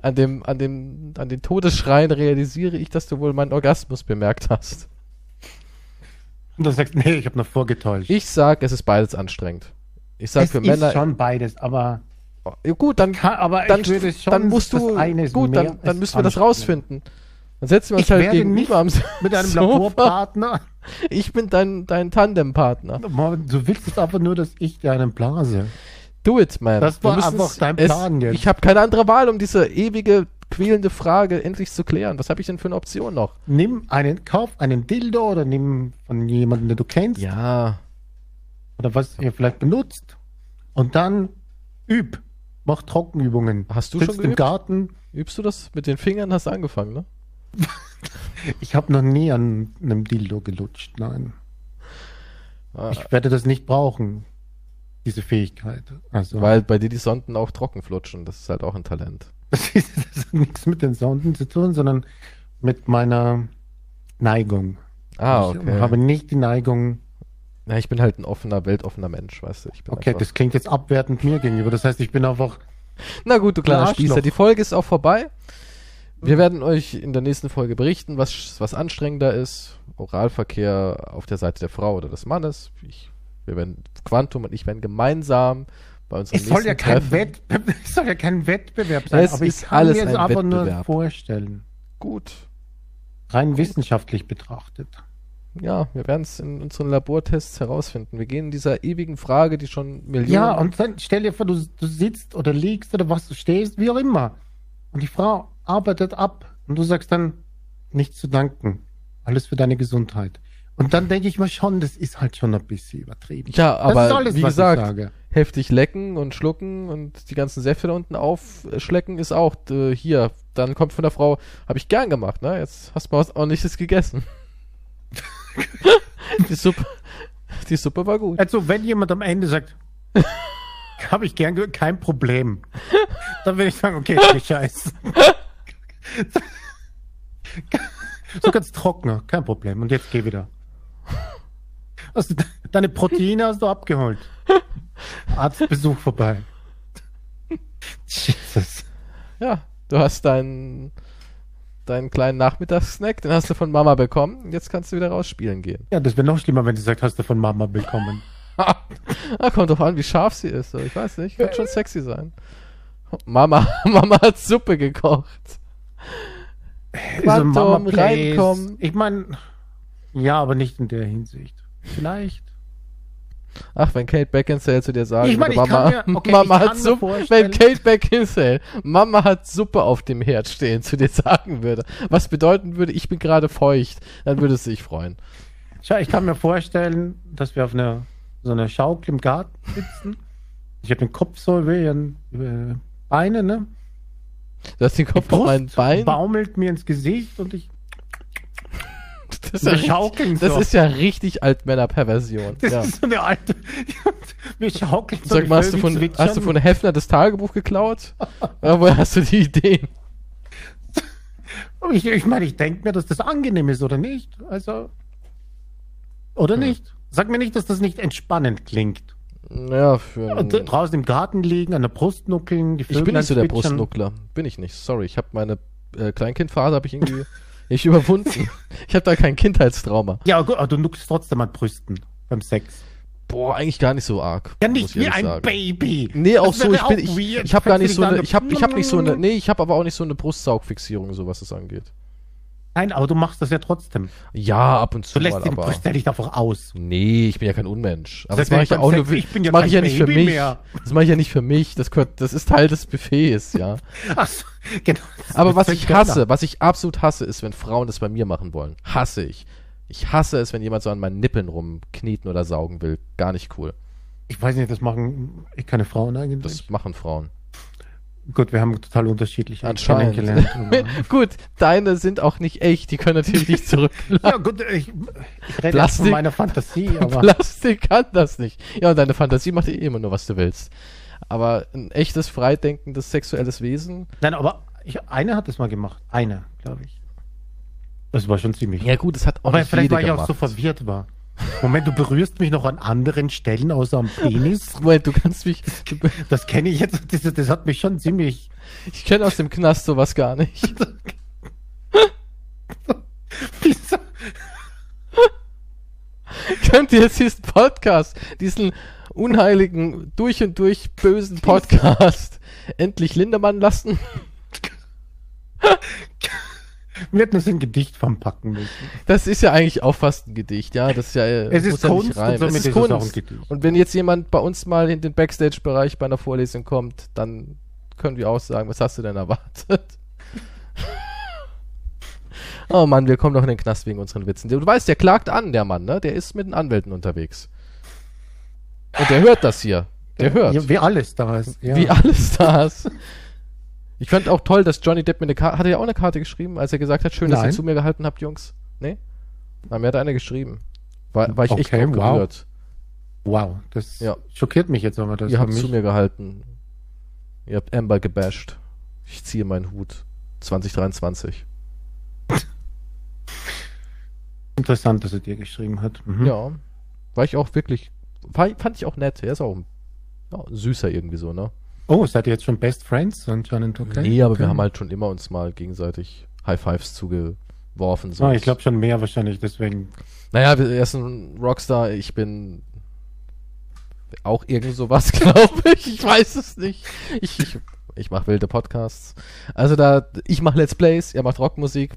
Speaker 1: An dem, an dem, an den Todesschreien realisiere ich, dass du wohl meinen Orgasmus bemerkt hast.
Speaker 2: Und du sagst, nee, ich habe noch vorgetäuscht.
Speaker 1: Ich sag, es ist beides anstrengend. Ich sag
Speaker 2: es
Speaker 1: für Männer.
Speaker 2: ist schon beides, aber
Speaker 1: ja, gut, dann,
Speaker 2: Kann, aber
Speaker 1: dann, dann musst du, gut, dann, dann müssen wir das rausfinden. Dann setzen wir uns ich halt gegenüber am
Speaker 2: mit einem Sofa. Laborpartner.
Speaker 1: Ich bin dein, dein Tandempartner.
Speaker 2: Du willst jetzt einfach nur, dass ich dir einen blase.
Speaker 1: Do it, man.
Speaker 2: Das war einfach dein Plan
Speaker 1: es, jetzt. Ich habe keine andere Wahl, um diese ewige quälende Frage endlich zu klären. Was habe ich denn für eine Option noch?
Speaker 2: Nimm einen, kauf einen Dildo oder nimm von jemandem, den du kennst.
Speaker 1: Ja.
Speaker 2: Oder was ihr vielleicht benutzt. Und dann üb. Mach Trockenübungen.
Speaker 1: Hast du
Speaker 2: Sitzt
Speaker 1: schon
Speaker 2: geübt? im Garten.
Speaker 1: Übst du das mit den Fingern? Hast du angefangen, ne?
Speaker 2: Ich habe noch nie an einem Dildo gelutscht, nein. Ah. Ich werde das nicht brauchen, diese Fähigkeit.
Speaker 1: Also, Weil bei dir die Sonden auch trocken flutschen, das ist halt auch ein Talent.
Speaker 2: Das, hat nichts mit den Sonden zu tun, sondern mit meiner Neigung. Ah, okay. Ich habe nicht die Neigung.
Speaker 1: Na, ich bin halt ein offener, weltoffener Mensch, weißt du.
Speaker 2: okay, das klingt jetzt abwertend mir gegenüber. Das heißt, ich bin einfach.
Speaker 1: Na gut, du kleiner Spießer. Die Folge ist auch vorbei. Wir werden euch in der nächsten Folge berichten, was, was anstrengender ist. Oralverkehr auf der Seite der Frau oder des Mannes. Ich, wir werden, Quantum und ich werden gemeinsam bei unserem
Speaker 2: es soll ja kein Wettbewerb, Es soll ja kein Wettbewerb sein,
Speaker 1: es aber ich kann mir es einfach Wettbewerb. nur
Speaker 2: vorstellen.
Speaker 1: Gut.
Speaker 2: Rein wissenschaftlich betrachtet.
Speaker 1: Ja, wir werden es in unseren Labortests herausfinden. Wir gehen dieser ewigen Frage, die schon Millionen.
Speaker 2: Ja, und dann stell dir vor, du, du sitzt oder liegst oder was du stehst, wie auch immer. Und die Frau arbeitet ab und du sagst dann, nichts zu danken. Alles für deine Gesundheit. Und dann denke ich mir schon, das ist halt schon ein bisschen übertrieben.
Speaker 1: Ja, aber alles, wie gesagt, heftig lecken und schlucken und die ganzen Säfte da unten aufschlecken ist auch äh, hier. Dann kommt von der Frau, habe ich gern gemacht, ne? Jetzt hast du mal was ordentliches gegessen. Die Suppe, die Suppe war gut.
Speaker 2: Also, wenn jemand am Ende sagt, habe ich gern gehört, kein Problem. Dann würde ich sagen, okay, Scheiß. so ganz trockener, kein Problem. Und jetzt geh wieder. Also, deine Proteine hast du abgeholt. Arztbesuch vorbei.
Speaker 1: Jesus. Ja, du hast deinen deinen kleinen Nachmittagssnack, den hast du von Mama bekommen. Jetzt kannst du wieder rausspielen gehen.
Speaker 2: Ja, das wäre noch schlimmer, wenn du sagst, hast du von Mama bekommen.
Speaker 1: ah, kommt doch an, wie scharf sie ist. Ich weiß nicht, könnte schon sexy sein. Mama, Mama hat Suppe gekocht.
Speaker 2: Quantum, reinkommen. Ich meine, ja, aber nicht in der Hinsicht. Vielleicht.
Speaker 1: Ach, wenn Kate Beckinsale zu dir sagen ich mein, würde, Mama, mir, okay, Mama hat Suppe, wenn Kate Beckinsale, Mama hat Suppe auf dem Herd stehen, zu dir sagen würde, was bedeuten würde, ich bin gerade feucht, dann würde es sich freuen.
Speaker 2: Schau, ich kann mir vorstellen, dass wir auf einer so einer Schaukel im Garten sitzen. Ich habe den Kopf so über Beine, ne?
Speaker 1: Du hast den Kopf auf meinen Bein.
Speaker 2: baumelt mir ins Gesicht und ich
Speaker 1: das, ist ja, richtig, das ist ja richtig Altmänner-Perversion. Das ja. ist so eine alte. Wir schaukeln so. Sag mal, hast du, von, hast du von Hefner das Tagebuch geklaut? Woher hast du die Ideen?
Speaker 2: Ich, ich meine, ich denke mir, dass das angenehm ist, oder nicht? Also. Oder hm. nicht? Sag mir nicht, dass das nicht entspannend klingt.
Speaker 1: Ja, für.
Speaker 2: Ja, draußen im Garten liegen, an der Brust nuckeln,
Speaker 1: die Ich bin nicht so der Brustnuckler. Bin ich nicht. Sorry, ich habe meine äh, Kleinkindphase habe ich irgendwie nicht überwunden. Ich habe da kein Kindheitstrauma.
Speaker 2: Ja, gut, aber du nuckst trotzdem an Brüsten beim Sex.
Speaker 1: Boah, eigentlich gar nicht so arg.
Speaker 2: Ja, nicht wie ein sagen. Baby.
Speaker 1: Nee, auch so, ich bin, ich, ich habe gar nicht so eine, ich habe ich hab nicht so eine, nee, ich habe aber auch nicht so eine Brustsaugfixierung, so was das angeht.
Speaker 2: Nein, aber du machst das ja trotzdem.
Speaker 1: Ja, ab und zu.
Speaker 2: Du lässt mal, den aber. Brüste dich davor aus.
Speaker 1: Nee, ich bin ja kein Unmensch. Aber das, das mache ich ja auch nur. Ich bin ja das ich ja nicht für mich. Mehr. Das mache ich ja nicht für mich. Das gehört, das ist Teil des Buffets, ja. Ach so, genau. Aber was ich hasse, was ich absolut hasse, ist, wenn Frauen das bei mir machen wollen. Hasse ich. Ich hasse es, wenn jemand so an meinen Nippeln rumknieten oder saugen will. Gar nicht cool.
Speaker 2: Ich weiß nicht, das machen keine Frauen eigentlich.
Speaker 1: Das machen Frauen.
Speaker 2: Gut, wir haben total unterschiedliche
Speaker 1: Anscheinend. kennengelernt. gut, deine sind auch nicht echt, die können natürlich nicht zurück.
Speaker 2: ja, gut, ich, ich rede Plastik, von meiner Fantasie,
Speaker 1: aber. Plastik kann das nicht. Ja, und deine Fantasie macht eh immer nur, was du willst. Aber ein echtes, freidenkendes, sexuelles Wesen.
Speaker 2: Nein, aber ich, eine hat es mal gemacht. Eine, glaube ich. Das war schon ziemlich.
Speaker 1: Ja, gut, das hat
Speaker 2: auch Aber vielleicht, weil ich auch so verwirrt war. Moment, du berührst mich noch an anderen Stellen außer am Penis?
Speaker 1: Moment, du kannst mich.
Speaker 2: das kenne ich jetzt, das, das, hat mich schon ziemlich.
Speaker 1: Ich kenne aus dem Knast sowas gar nicht. Wieso? Könnt ihr jetzt diesen Podcast, diesen unheiligen, durch und durch bösen Podcast endlich Lindemann lassen?
Speaker 2: Wir hätten es in Gedicht verpacken müssen.
Speaker 1: Das ist ja eigentlich auch fast ein Gedicht, ja. Das ist ja,
Speaker 2: es ist Kunst
Speaker 1: ja und, es ist Kunst. Es und wenn jetzt jemand bei uns mal in den Backstage-Bereich bei einer Vorlesung kommt, dann können wir auch sagen, was hast du denn erwartet? oh Mann, wir kommen doch in den Knast wegen unseren Witzen. Du weißt, der klagt an, der Mann, ne? Der ist mit den Anwälten unterwegs. Und der hört das hier. Der hört.
Speaker 2: Ja, wie alle Stars.
Speaker 1: Ja. Wie alle Stars. Ich fand auch toll, dass Johnny Depp mir eine Karte, hat er ja auch eine Karte geschrieben, als er gesagt hat, schön, dass
Speaker 2: Nein.
Speaker 1: ihr zu mir gehalten habt, Jungs. Nee? Na, mir hat eine geschrieben. War, war ich echt
Speaker 2: Okay,
Speaker 1: drauf
Speaker 2: wow.
Speaker 1: gerührt.
Speaker 2: Wow, das
Speaker 1: Ja.
Speaker 2: schockiert mich jetzt. Das
Speaker 1: Ihr habt
Speaker 2: mich-
Speaker 1: zu mir gehalten. Ihr habt Amber gebasht. Ich ziehe meinen Hut. 2023.
Speaker 2: Interessant, dass er dir geschrieben hat. Mhm.
Speaker 1: Ja. War ich auch wirklich, war, fand ich auch nett. Er ist auch ja, süßer irgendwie so, ne?
Speaker 2: Oh, seid ihr jetzt schon Best Friends anscheinend? Okay.
Speaker 1: Nee, aber
Speaker 2: okay.
Speaker 1: wir haben halt schon immer uns mal gegenseitig High Fives zugeworfen. So.
Speaker 2: Ah, ich glaube schon mehr wahrscheinlich, deswegen.
Speaker 1: Naja, wir- er ist ein Rockstar, ich bin auch irgend sowas, glaube ich. Ich weiß es nicht. Ich, ich, ich mache wilde Podcasts. Also da, ich mache Let's Plays, er macht Rockmusik.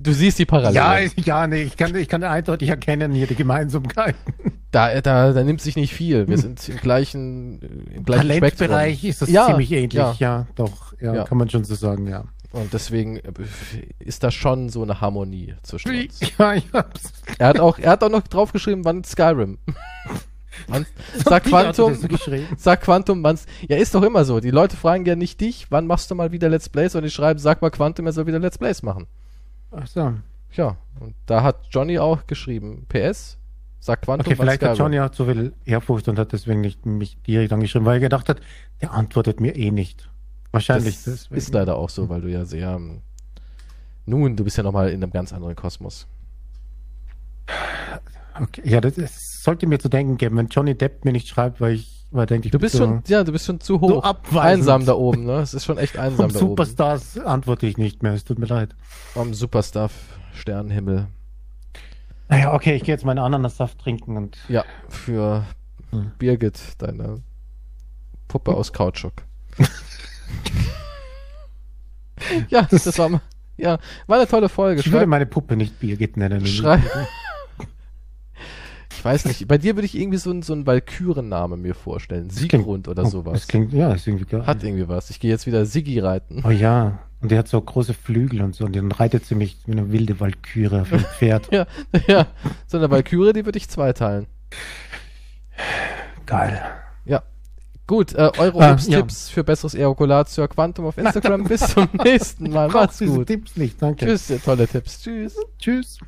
Speaker 1: Du siehst die Parallelen.
Speaker 2: Ja, ich, ja, nee, ich kann, ich kann eindeutig erkennen hier die Gemeinsamkeiten.
Speaker 1: Da, da, da nimmt sich nicht viel. Wir sind im gleichen, im gleichen
Speaker 2: Talentbereich
Speaker 1: Spektrum.
Speaker 2: ist das
Speaker 1: Ja,
Speaker 2: ziemlich ähnlich,
Speaker 1: ja.
Speaker 2: ja, doch, ja,
Speaker 1: Ja.
Speaker 2: kann man schon so sagen, ja.
Speaker 1: Und deswegen äh, ist da schon so eine Harmonie zwischen uns.
Speaker 2: Ja, hab's.
Speaker 1: Er hat auch, er hat auch noch draufgeschrieben, wann Skyrim. wann, sag Quantum, sag Quantum, wann's. Ja, ist doch immer so. Die Leute fragen ja nicht dich, wann machst du mal wieder Let's Plays, und die schreiben, sag mal Quantum, er soll wieder Let's Plays machen.
Speaker 2: Ach so.
Speaker 1: Ja, und da hat Johnny auch geschrieben, PS, sag Quantum,
Speaker 2: Okay, vielleicht hat. Johnny auch zu viel Ehrfurcht und hat deswegen nicht mich direkt angeschrieben, weil er gedacht hat, der antwortet mir eh nicht. Wahrscheinlich
Speaker 1: das
Speaker 2: deswegen.
Speaker 1: ist leider auch so, weil du ja sehr. ähm, Nun, du bist ja nochmal in einem ganz anderen Kosmos.
Speaker 2: Okay, ja, das, es sollte mir zu denken geben, wenn Johnny Depp mir nicht schreibt, weil ich, weil denkt, ich
Speaker 1: Du bist
Speaker 2: bin so
Speaker 1: schon, ja, du bist schon zu
Speaker 2: so
Speaker 1: hoch.
Speaker 2: abweisend.
Speaker 1: einsam da oben, ne? Es ist schon echt einsam
Speaker 2: Vom
Speaker 1: da oben.
Speaker 2: Superstars antworte ich nicht mehr, es tut mir leid.
Speaker 1: Am Superstar Sternenhimmel.
Speaker 2: Naja, okay, ich gehe jetzt meinen Ananassaft trinken und
Speaker 1: Ja, für
Speaker 2: Hm.
Speaker 1: Birgit, deine Puppe aus Kautschuk. ja, das war mal, ja, war eine tolle Folge.
Speaker 2: ich würde
Speaker 1: Schreib,
Speaker 2: meine Puppe nicht Birgit nennen.
Speaker 1: schrei ich weiß nicht, bei dir würde ich irgendwie so, einen- so einen Valkyrenname mir vorstellen. Siegrund oder
Speaker 2: Oh,
Speaker 1: sowas.
Speaker 2: Das klingt, ja, das ist irgendwie geil.
Speaker 1: Hat irgendwie was. Ich gehe jetzt wieder Siggi reiten.
Speaker 2: Oh ja, und der hat so große Flügel und so, und dann reitet sie mich wie eine wilde Walküre auf dem Pferd.
Speaker 1: Ja, ja. So eine Valkyrie, die würde ich zweiteilen.
Speaker 2: Geil.
Speaker 1: Ja. Gut, äh, eure
Speaker 2: Ah,
Speaker 1: Obsttipps für besseres Ejakulatio Quantum auf Instagram. Bis zum nächsten Mal. Macht's gut.
Speaker 2: Tipps nicht, danke.
Speaker 1: Tschüss, tolle Tipps. Tschüss.
Speaker 2: Tschüss.